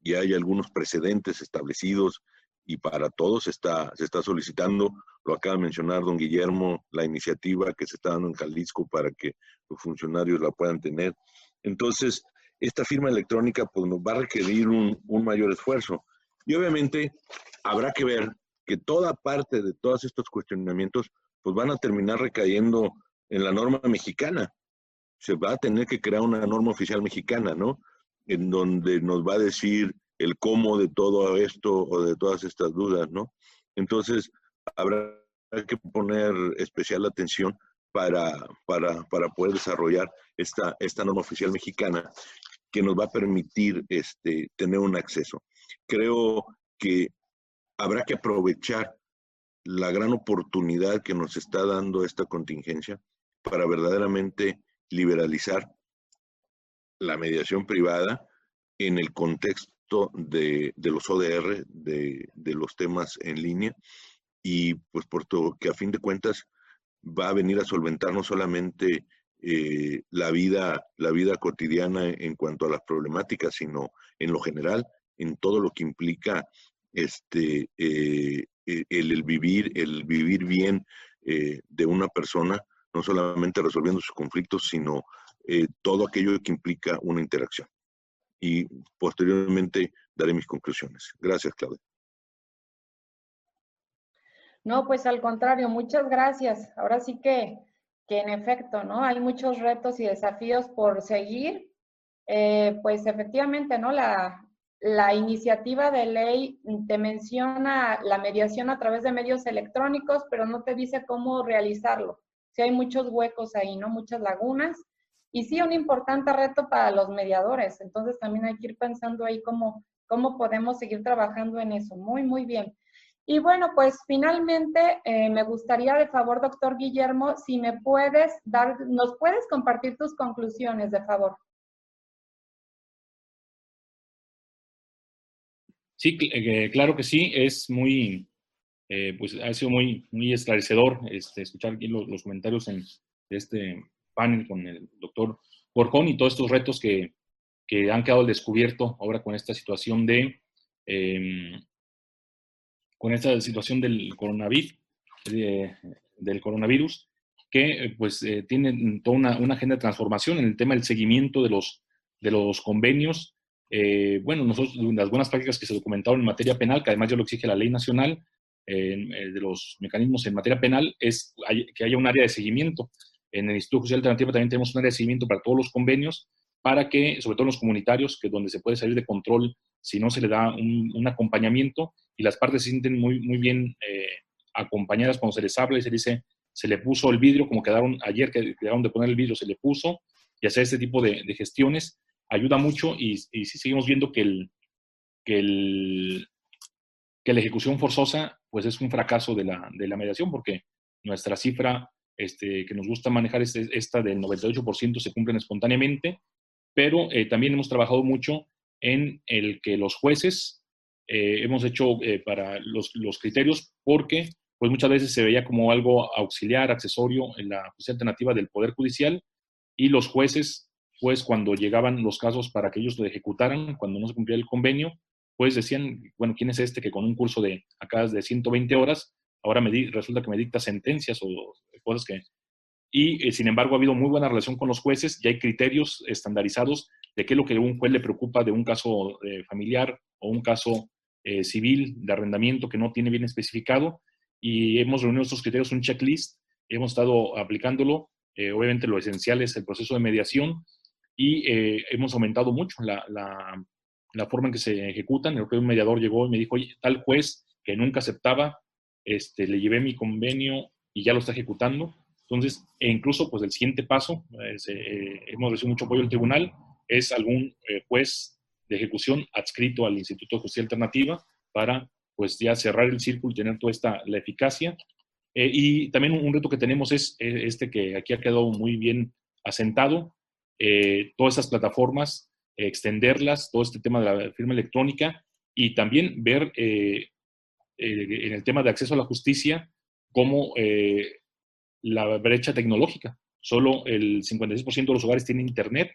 Y hay algunos precedentes establecidos y para todos está, se está solicitando, lo acaba de mencionar don Guillermo, la iniciativa que se está dando en Jalisco para que los funcionarios la puedan tener. Entonces, esta firma electrónica pues, nos va a requerir un, un mayor esfuerzo. Y obviamente habrá que ver que toda parte de todos estos cuestionamientos pues van a terminar recayendo en la norma mexicana. Se va a tener que crear una norma oficial mexicana, ¿no? En donde nos va a decir el cómo de todo esto o de todas estas dudas, ¿no? Entonces, habrá que poner especial atención para, para, para poder desarrollar esta, esta norma oficial mexicana que nos va a permitir este, tener un acceso. Creo que habrá que aprovechar la gran oportunidad que nos está dando esta contingencia para verdaderamente liberalizar la mediación privada en el contexto de, los ODR, de, los temas en línea, y pues por todo, que a fin de cuentas va a venir a solventar no solamente eh, la, vida, la vida cotidiana en cuanto a las problemáticas, sino en lo general, en todo lo que implica este, eh, e, el, vivir, el vivir bien eh, de una persona, no solamente resolviendo sus conflictos, sino todo aquello que implica una interacción y posteriormente daré mis conclusiones. Gracias, Claudia. No, pues al contrario, muchas gracias. Ahora sí que, que en efecto, ¿no? Hay muchos retos y desafíos por seguir. Eh, pues efectivamente, ¿no? La, la iniciativa de ley te menciona la mediación a través de medios electrónicos, pero no te dice cómo realizarlo. Si hay muchos huecos ahí, ¿no? Muchas lagunas. Y sí, un importante reto para los mediadores. Entonces también hay que ir pensando ahí cómo, cómo podemos seguir trabajando en eso. Muy, muy bien. Y bueno, pues finalmente eh, me gustaría de favor, doctor Guillermo, si me puedes dar, nos puedes compartir tus conclusiones, de favor. Sí, eh, claro que sí, es muy, eh, pues ha sido muy, muy esclarecedor este, escuchar aquí los comentarios en este panel con el doctor Borjón y todos estos retos que, que, han quedado al descubierto ahora con esta situación de, em, con esta situación del coronavirus, del coronavirus, que eh, pues eh, tiene toda una, una, agenda de transformación en el tema del seguimiento de los, de los convenios. Eh, bueno, nosotros, las buenas prácticas que se documentaron en materia penal, que además ya lo exige la ley nacional, de los mecanismos en materia penal, es que haya un área de seguimiento en el Instituto Judicial Alternativo también tenemos un área de seguimiento para todos los convenios para que, sobre todo los comunitarios, que donde se puede salir de control si no se le da un, acompañamiento y las partes se sienten muy, muy bien eh, acompañadas cuando se les habla y se dice, se le puso el vidrio, como quedaron ayer, que quedaron de poner el vidrio, se le puso, y hacer este tipo de, gestiones ayuda mucho y, y sí seguimos viendo que, el, que, el, que la ejecución forzosa pues es un fracaso de la, de la mediación porque nuestra cifra este, que nos gusta manejar es esta del 98% se cumplen espontáneamente, pero eh, también hemos trabajado mucho en el que los jueces eh, hemos hecho eh, para los, los, criterios porque pues muchas veces se veía como algo auxiliar, accesorio en la justicia alternativa del Poder Judicial y los jueces, pues cuando llegaban los casos para que ellos lo ejecutaran, cuando no se cumplía el convenio, pues decían, bueno, ¿quién es este que con un curso de acá de 120 horas, ahora me resulta que me dicta sentencias o cosas que... Y eh, sin embargo ha habido muy buena relación con los jueces y hay criterios estandarizados de qué es lo que a un juez le preocupa de un caso eh, familiar o un caso eh, civil de arrendamiento que no tiene bien especificado. Y hemos reunido estos criterios, un checklist, hemos estado aplicándolo eh, obviamente lo esencial es el proceso de mediación y eh, hemos aumentado mucho la, la, forma en que se ejecutan. Creo que un mediador llegó y me dijo, oye, tal juez que nunca aceptaba, este, le llevé mi convenio y ya lo está ejecutando. Entonces, e incluso, pues el siguiente paso, eh, hemos recibido mucho apoyo del tribunal, es algún juez de ejecución adscrito al Instituto de Justicia Alternativa para, pues ya cerrar el círculo y tener toda esta, la eficacia eh, y también un, reto que tenemos es eh, este que aquí ha quedado muy bien asentado, eh, todas esas plataformas, extenderlas, todo este tema de la firma electrónica y también ver en el tema de acceso a la justicia cómo la brecha tecnológica. Solo el 56% de los hogares tiene internet,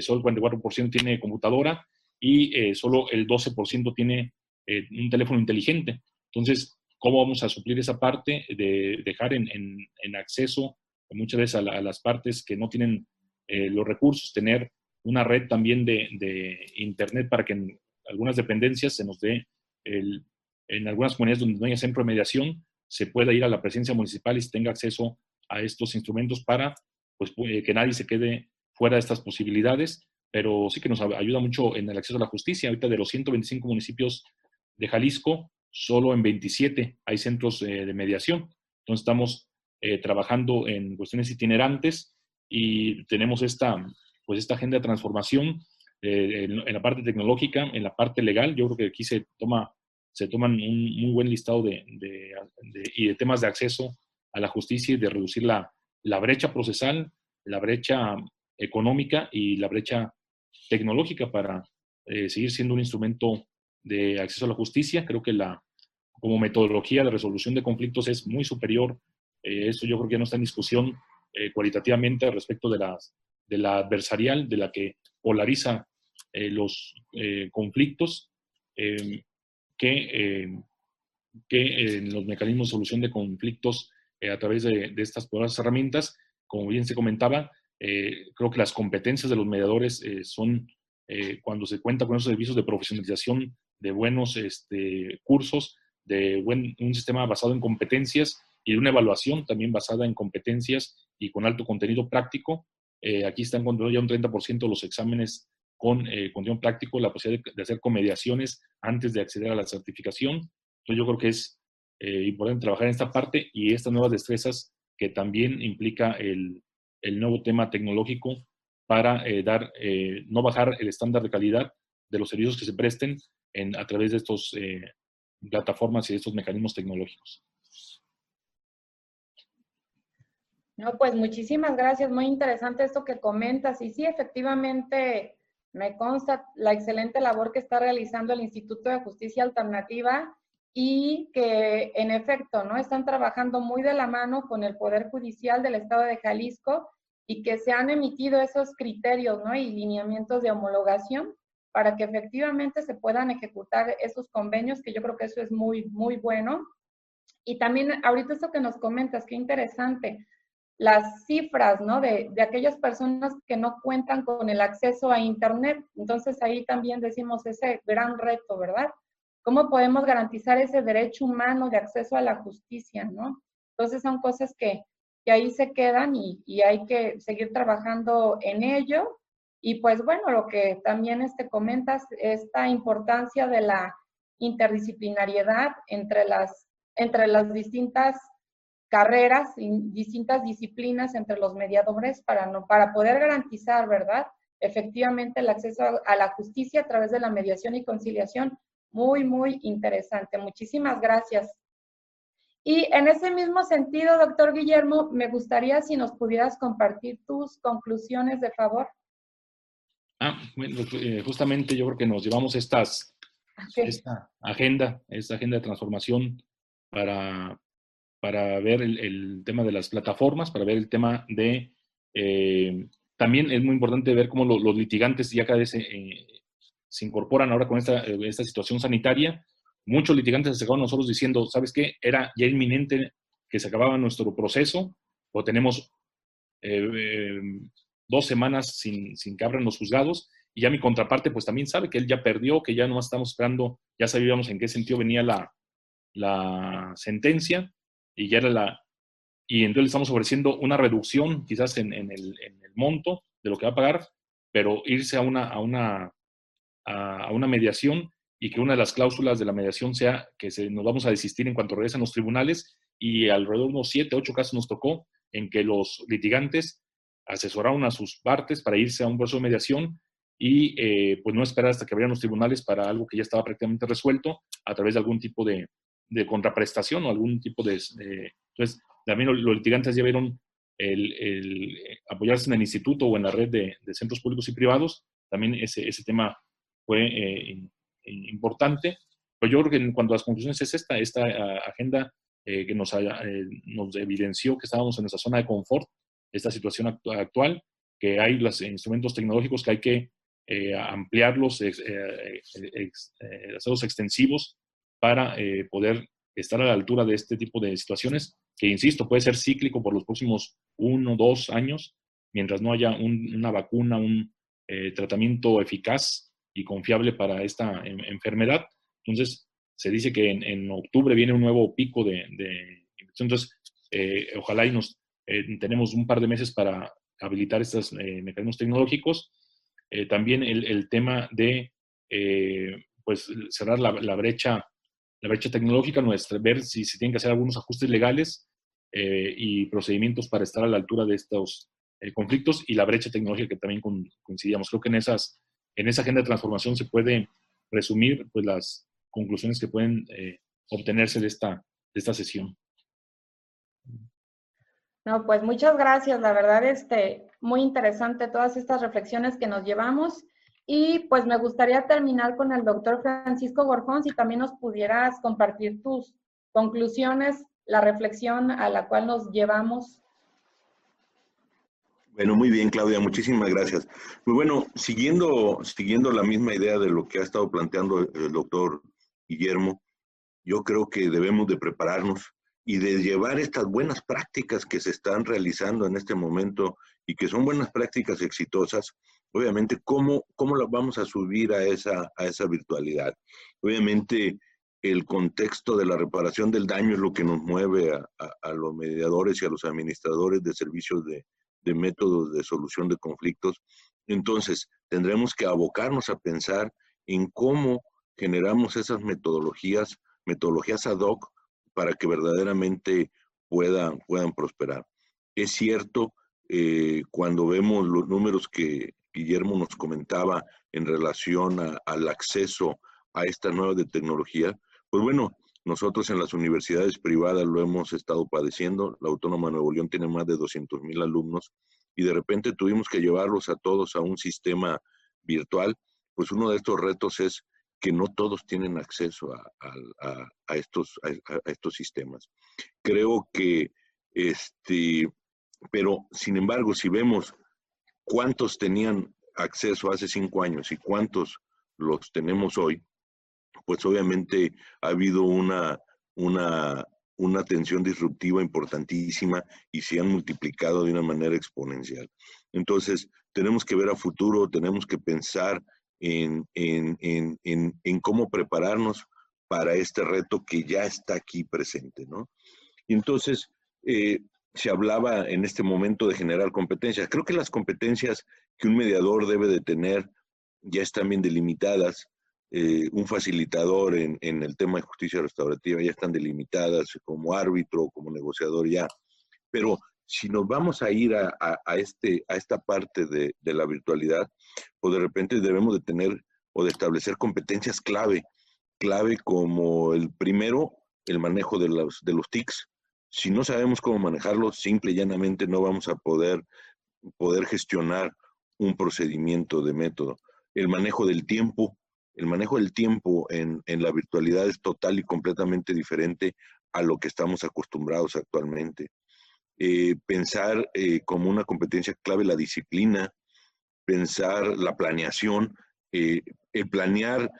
solo el 44% tiene computadora y solo el 12% tiene un teléfono inteligente. Entonces, ¿Cómo vamos a suplir esa parte de dejar en, acceso muchas veces a, las partes que no tienen eh, los recursos, tener una red también de, Internet para que en algunas dependencias se nos dé, en algunas comunidades donde no haya centro de mediación, se pueda ir a la presencia municipal y se tenga acceso a estos instrumentos para pues, que nadie se quede fuera de estas posibilidades, pero sí que nos ayuda mucho en el acceso a la justicia. Ahorita de los 125 municipios de Jalisco, solo en 27 hay centros eh, de mediación. Entonces estamos eh, trabajando en cuestiones itinerantes y tenemos esta, pues esta agenda de transformación eh, en, la parte tecnológica, en la parte legal. Yo creo que aquí se, toma, se toman un muy buen listado de, y de temas de acceso a la justicia y de reducir la, la brecha procesal, la brecha económica y la brecha tecnológica para seguir siendo un instrumento de acceso a la justicia. Creo que la, como metodología de resolución de conflictos es muy superior. Eh, esto yo creo que no está en discusión eh, cualitativamente respecto de, las, de la adversarial, de la que polariza eh, los conflictos, em, que, em, que en los mecanismos de solución de conflictos a través de, estas poderosas herramientas, como bien se comentaba, creo que las competencias de los mediadores son, cuando se cuenta con esos servicios de profesionalización de buenos este, cursos, de un sistema basado en competencias y de una evaluación también basada en competencias y con alto contenido práctico. Eh, aquí están encontrando ya un 30% de los exámenes con eh, contenido práctico, la posibilidad de, hacer comediaciones antes de acceder a la certificación. Entonces yo creo que es eh, importante trabajar en esta parte y estas nuevas destrezas que también implica el, el nuevo tema tecnológico para dar, no bajar el estándar de calidad de los servicios que se presten en, a través de estos plataformas y estos mecanismos tecnológicos. No, pues muchísimas gracias, muy interesante esto que comentas. Y sí, efectivamente, me consta la excelente labor que está realizando el Instituto de Justicia Alternativa y que en efecto, ¿no? Están trabajando muy de la mano con el Poder Judicial del Estado de Jalisco y que se han emitido esos criterios, ¿no? Y lineamientos de homologación para que efectivamente se puedan ejecutar esos convenios, que yo creo que eso es muy, muy bueno. Y también ahorita eso que nos comentas, qué interesante, las cifras, ¿no? De, de aquellas personas que no cuentan con el acceso a Internet. Entonces ahí también decimos ese gran reto, ¿verdad? ¿Cómo podemos garantizar ese derecho humano de acceso a la justicia, ¿no? Entonces son cosas que, que ahí se quedan y, y hay que seguir trabajando en ello Y pues bueno, lo que también este, comentas, esta importancia de la interdisciplinariedad entre las, entre las distintas carreras, distintas disciplinas entre los mediadores para, no, para poder garantizar, ¿verdad? Efectivamente, el acceso a, la justicia a través de la mediación y conciliación. Muy, muy interesante. Muchísimas gracias. Y en ese mismo sentido, doctor Guillermo, me gustaría si nos pudieras compartir tus conclusiones, de favor. Ah, eh, justamente yo creo que nos llevamos estas, esta agenda, esta agenda de transformación para, para ver el, tema de las plataformas, para ver el tema de... Eh, también es muy importante ver cómo los litigantes ya cada vez eh, se, incorporan ahora con esta, eh, esta, situación sanitaria. Muchos litigantes se acercaron a nosotros diciendo, ¿sabes qué? Era ya inminente que se acababa nuestro proceso o tenemos dos semanas sin, sin que abran los juzgados y ya mi contraparte pues también sabe que él ya perdió, que ya no estamos esperando, ya sabíamos en qué sentido venía la, la sentencia y ya era la... Y entonces le estamos ofreciendo una reducción quizás en, el, en el, monto de lo que va a pagar, pero irse a una, a, una, a, una mediación y que una de las cláusulas de la mediación sea que se, nos vamos a desistir en cuanto regresen los tribunales y alrededor de unos siete, ocho casos nos tocó en que los litigantes asesoraron a sus partes para irse a un proceso de mediación y eh, pues no esperar hasta que abrieran los tribunales para algo que ya estaba prácticamente resuelto a través de algún tipo de, de contraprestación o algún tipo de... entonces, también los, litigantes ya vieron el, el, apoyarse en el instituto o en la red de, de centros públicos y privados, también ese, ese tema fue eh, importante. Pero yo creo que en cuanto a las conclusiones es esta, esta agenda eh, que nos, eh, nos evidenció que estábamos en esa zona de confort, esta situación actual, que hay los instrumentos tecnológicos que hay que ampliarlos, hacerlos extensivos para eh, poder estar a la altura de este tipo de situaciones, que insisto, puede ser cíclico por los próximos uno, dos años, mientras no haya una vacuna, un eh, tratamiento eficaz y confiable para esta enfermedad. Entonces, se dice que en, octubre viene un nuevo pico de, de entonces, eh, ojalá y nos tenemos un par de meses para habilitar estos mecanismos tecnológicos. también el, tema de pues cerrar la brecha la brecha tecnológica nuestra, ver si se tienen que hacer algunos ajustes legales eh, y procedimientos para estar a la altura de estos eh, conflictos y la brecha tecnológica que también coincidíamos. Creo que en, esas, en esa agenda de transformación se puede resumir pues, las conclusiones que pueden eh, obtenerse de esta, de esta sesión. No, pues muchas gracias. La verdad, este, muy interesante todas estas reflexiones que nos llevamos. Y pues me gustaría terminar con el doctor Francisco Gorjón, si también nos pudieras compartir tus conclusiones, la reflexión a la cual nos llevamos. Bueno, muy bien, Claudia, muchísimas gracias. Muy bueno, siguiendo, siguiendo la misma idea de lo que ha estado planteando el doctor Guillermo, yo creo que debemos de prepararnos y de llevar estas buenas prácticas que se están realizando en este momento y que son buenas prácticas exitosas, obviamente, ¿cómo, cómo las vamos a subir a esa, a esa virtualidad? Obviamente, el contexto de la reparación del daño es lo que nos mueve a, los mediadores y a los administradores de servicios de, de, métodos de solución de conflictos. Entonces, tendremos que abocarnos a pensar en cómo generamos esas metodologías, metodologías ad hoc, para que verdaderamente puedan, puedan prosperar. Es cierto, eh, cuando vemos los números que, Guillermo nos comentaba en relación al acceso a esta nueva de tecnología, pues bueno, nosotros en las universidades privadas lo hemos estado padeciendo. La Autónoma de Nuevo León tiene más de 200 mil alumnos y de repente tuvimos que llevarlos a todos a un sistema virtual. Pues uno de estos retos es que no todos tienen acceso a, estos, a, estos sistemas. Creo que, este, pero sin embargo, si vemos cuántos tenían acceso hace cinco años y cuántos los tenemos hoy, pues obviamente ha habido una, una, una tensión disruptiva importantísima y se han multiplicado de una manera exponencial. Entonces, tenemos que ver a futuro, tenemos que pensar en, en, en, en, cómo prepararnos para este reto que ya está aquí presente, ¿no? Entonces, eh, se hablaba en este momento de generar competencias. Creo que las competencias que un mediador debe de tener ya están bien delimitadas. Eh, un facilitador en, el tema de justicia restaurativa ya están delimitadas como árbitro, como negociador ya. Pero si nos vamos a ir a, este, a esta parte de, la virtualidad, pues de repente debemos de tener o de establecer competencias clave, clave como el primero, el manejo de los, de los TICs, si no sabemos cómo manejarlo, simple y llanamente no vamos a poder, poder gestionar un procedimiento de método. El manejo del tiempo, el manejo del tiempo en, la virtualidad es total y completamente diferente a lo que estamos acostumbrados actualmente. Eh, pensar eh, como una competencia clave la disciplina, pensar la planeación, eh, el planear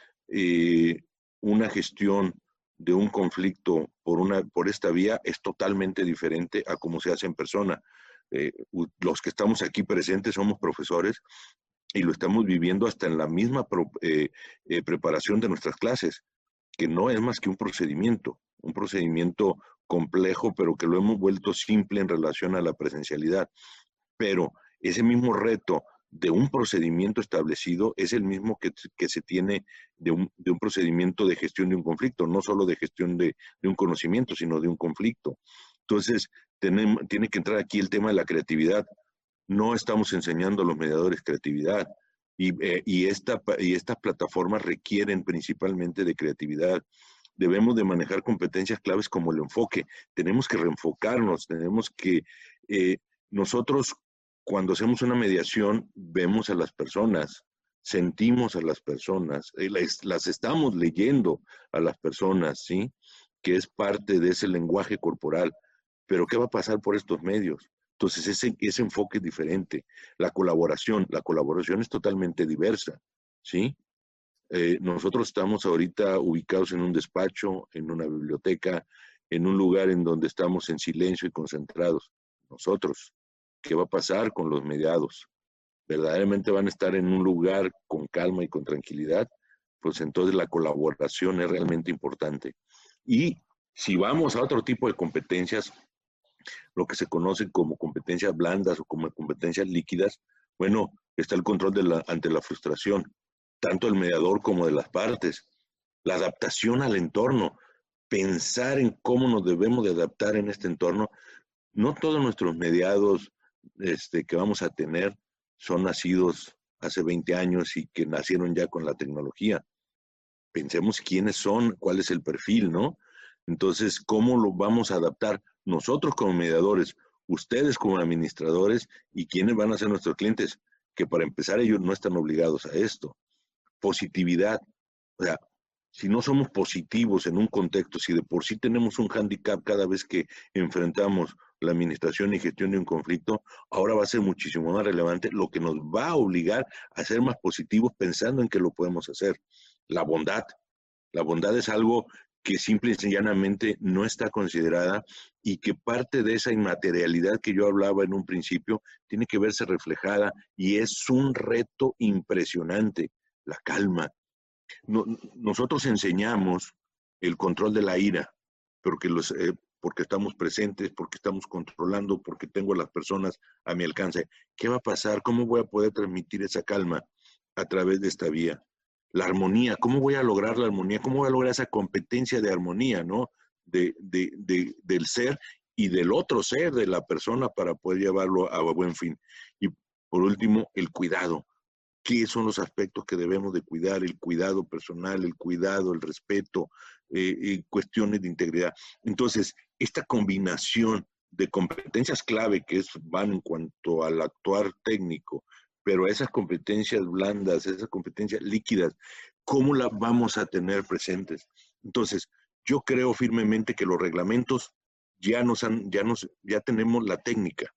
una gestión de un conflicto por, una, por esta vía es totalmente diferente a cómo se hace en persona. Eh, los que estamos aquí presentes somos profesores y lo estamos viviendo hasta en la misma eh, eh, preparación de nuestras clases, que no es más que un procedimiento, un procedimiento complejo, pero que lo hemos vuelto simple en relación a la presencialidad. Pero ese mismo reto de un procedimiento establecido es el mismo que, se tiene de un, procedimiento de gestión de un conflicto, no solo de gestión de, un conocimiento, sino de un conflicto. Entonces, tiene que entrar aquí el tema de la creatividad. No estamos enseñando a los mediadores creatividad y, eh, y, esta, y estas plataformas requieren principalmente de creatividad. Debemos de manejar competencias claves como el enfoque. Tenemos que reenfocarnos, tenemos que... Eh, nosotros cuando hacemos una mediación, vemos a las personas, sentimos a las personas, eh, las, estamos leyendo a las personas, ¿sí? Que es parte de ese lenguaje corporal. Pero ¿qué va a pasar por estos medios? Entonces, ese, ese enfoque es diferente. La colaboración, la colaboración es totalmente diversa, ¿sí? Eh, nosotros estamos ahorita ubicados en un despacho, en una biblioteca, en un lugar en donde estamos en silencio y concentrados. Nosotros, qué va a pasar con los mediados. Verdaderamente van a estar en un lugar con calma y con tranquilidad, pues entonces la colaboración es realmente importante. Y si vamos a otro tipo de competencias, lo que se conoce como competencias blandas o como competencias líquidas, bueno, está el control de la, ante la frustración, tanto del mediador como de las partes, la adaptación al entorno, pensar en cómo nos debemos de adaptar en este entorno. No todos nuestros mediados este, que vamos a tener son nacidos hace 20 años y que nacieron ya con la tecnología. Pensemos quiénes son, cuál es el perfil, ¿no? Entonces, ¿cómo lo vamos a adaptar nosotros como mediadores, ustedes como administradores y quiénes van a ser nuestros clientes? Que para empezar ellos no están obligados a esto. Positividad. O sea, si no somos positivos en un contexto, si de por sí tenemos un hándicap cada vez que enfrentamos la administración y gestión de un conflicto, ahora va a ser muchísimo más relevante, lo que nos va a obligar a ser más positivos pensando en que lo podemos hacer. La bondad. La bondad es algo que simple y sencillamente no está considerada y que parte de esa inmaterialidad que yo hablaba en un principio tiene que verse reflejada y es un reto impresionante, la calma. nosotros enseñamos el control de la ira, porque los, eh, porque estamos presentes, porque estamos controlando, porque tengo a las personas a mi alcance. ¿Qué va a pasar? ¿Cómo voy a poder transmitir esa calma a través de esta vía? La armonía, ¿cómo voy a lograr la armonía? ¿Cómo voy a lograr esa competencia de armonía, ¿no? De, del ser y del otro ser de la persona para poder llevarlo a buen fin. Y por último, el cuidado. ¿Qué son los aspectos que debemos de cuidar? El cuidado personal, el cuidado, el respeto, eh, cuestiones de integridad. Entonces, esta combinación de competencias clave que es, van en cuanto al actuar técnico, pero esas competencias blandas, esas competencias líquidas, ¿cómo las vamos a tener presentes? Entonces, yo creo firmemente que los reglamentos ya nos han, ya nos, ya tenemos la técnica.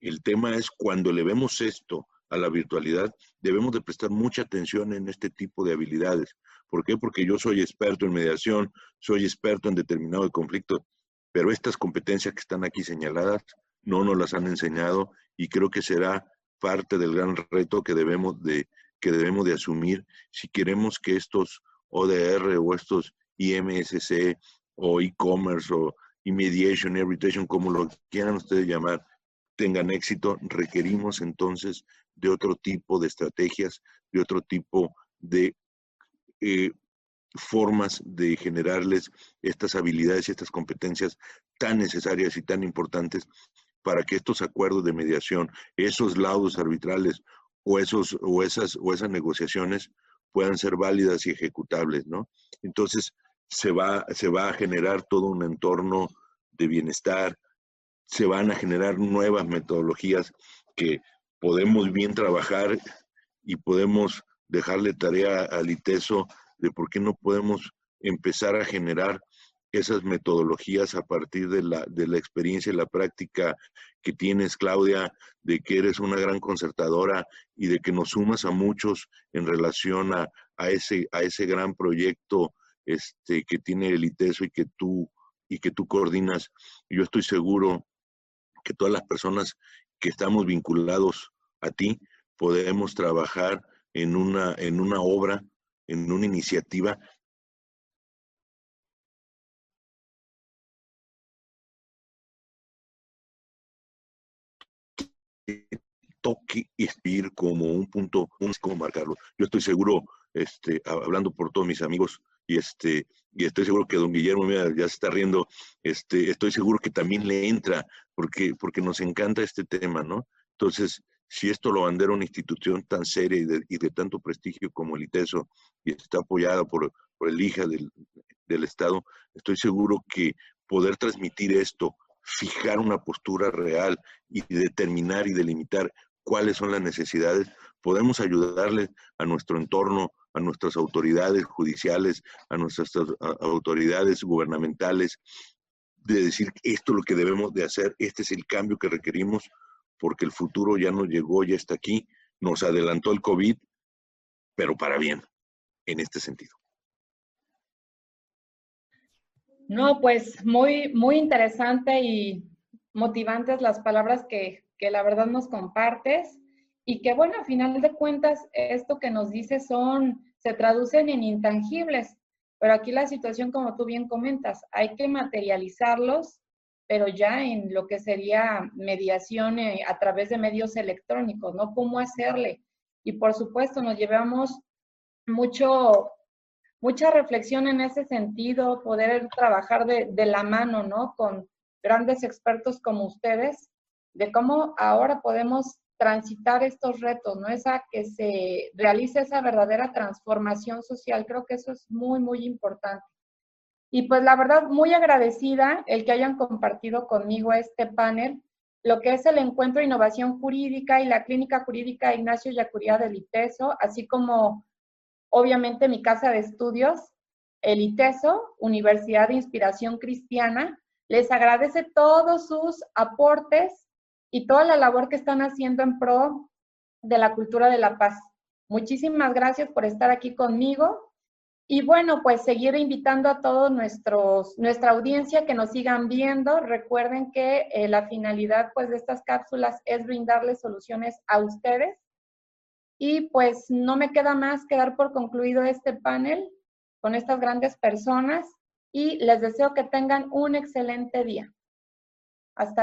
El tema es cuando le vemos esto a la virtualidad, debemos de prestar mucha atención en este tipo de habilidades. ¿Por qué? Porque yo soy experto en mediación, soy experto en determinado conflicto, pero estas competencias que están aquí señaladas no nos las han enseñado y creo que será parte del gran reto que debemos de, que debemos de asumir si queremos que estos ODR o estos IMSC o e-commerce o y mediation y arbitration, como lo quieran ustedes llamar, tengan éxito, requerimos entonces de otro tipo de estrategias, de otro tipo de eh, formas de generarles estas habilidades y estas competencias tan necesarias y tan importantes para que estos acuerdos de mediación, esos laudos arbitrales o, esos, o, esas, o esas negociaciones puedan ser válidas y ejecutables, ¿no? Entonces, se va, se va a generar todo un entorno de bienestar, se van a generar nuevas metodologías que podemos bien trabajar y podemos dejarle tarea al ITESO de por qué no podemos empezar a generar esas metodologías a partir de la, de la experiencia y la práctica que tienes, Claudia, de que eres una gran concertadora y de que nos sumas a muchos en relación a, a ese, a ese gran proyecto este, que tiene el ITESO y que tú y que tú coordinas. Yo estoy seguro que todas las personas que estamos vinculados a ti podemos trabajar en una, en una obra, en una iniciativa toque y escribir como un punto, un como marcarlo. Yo estoy seguro, este, hablando por todos mis amigos, y este, y estoy seguro que don Guillermo ya se está riendo, este, estoy seguro que también le entra, porque, porque nos encanta este tema, ¿no? Entonces, si esto lo bandera una institución tan seria y de, tanto prestigio como el ITESO, y está apoyada por, por el hija del, del Estado, estoy seguro que poder transmitir esto, fijar una postura real y determinar y delimitar cuáles son las necesidades, podemos ayudarle a nuestro entorno, a nuestras autoridades judiciales, a nuestras autoridades gubernamentales, de decir esto es lo que debemos de hacer, este es el cambio que requerimos, porque el futuro ya nos llegó, ya está aquí, nos adelantó el COVID, pero para bien, en este sentido. No, pues muy, muy interesante y motivantes las palabras que, que la verdad nos compartes y que bueno, a final de cuentas, esto que nos dices son, se traducen en intangibles, pero aquí la situación, como tú bien comentas, hay que materializarlos, pero ya en lo que sería mediación eh, a través de medios electrónicos, ¿no? ¿Cómo hacerle? Y por supuesto, nos llevamos mucho, mucha reflexión en ese sentido, poder trabajar de, de la mano, ¿no? Con grandes expertos como ustedes, de cómo ahora podemos transitar estos retos, ¿no? Esa que se realice esa verdadera transformación social. Creo que eso es muy, muy importante. Y pues la verdad, muy agradecida el que hayan compartido conmigo este panel, lo que es el Encuentro de Innovación Jurídica y la Clínica Jurídica Ignacio Yacuría del ITESO, así como obviamente mi casa de estudios, el ITESO, Universidad de Inspiración Cristiana. Les agradece todos sus aportes y toda la labor que están haciendo en pro de la cultura de la paz. Muchísimas gracias por estar aquí conmigo. Y bueno, pues seguir invitando a todos nuestros, nuestra audiencia que nos sigan viendo. Recuerden que eh, la finalidad pues de estas cápsulas es brindarles soluciones a ustedes. Y pues no me queda más que dar por concluido este panel con estas grandes personas y les deseo que tengan un excelente día. Hasta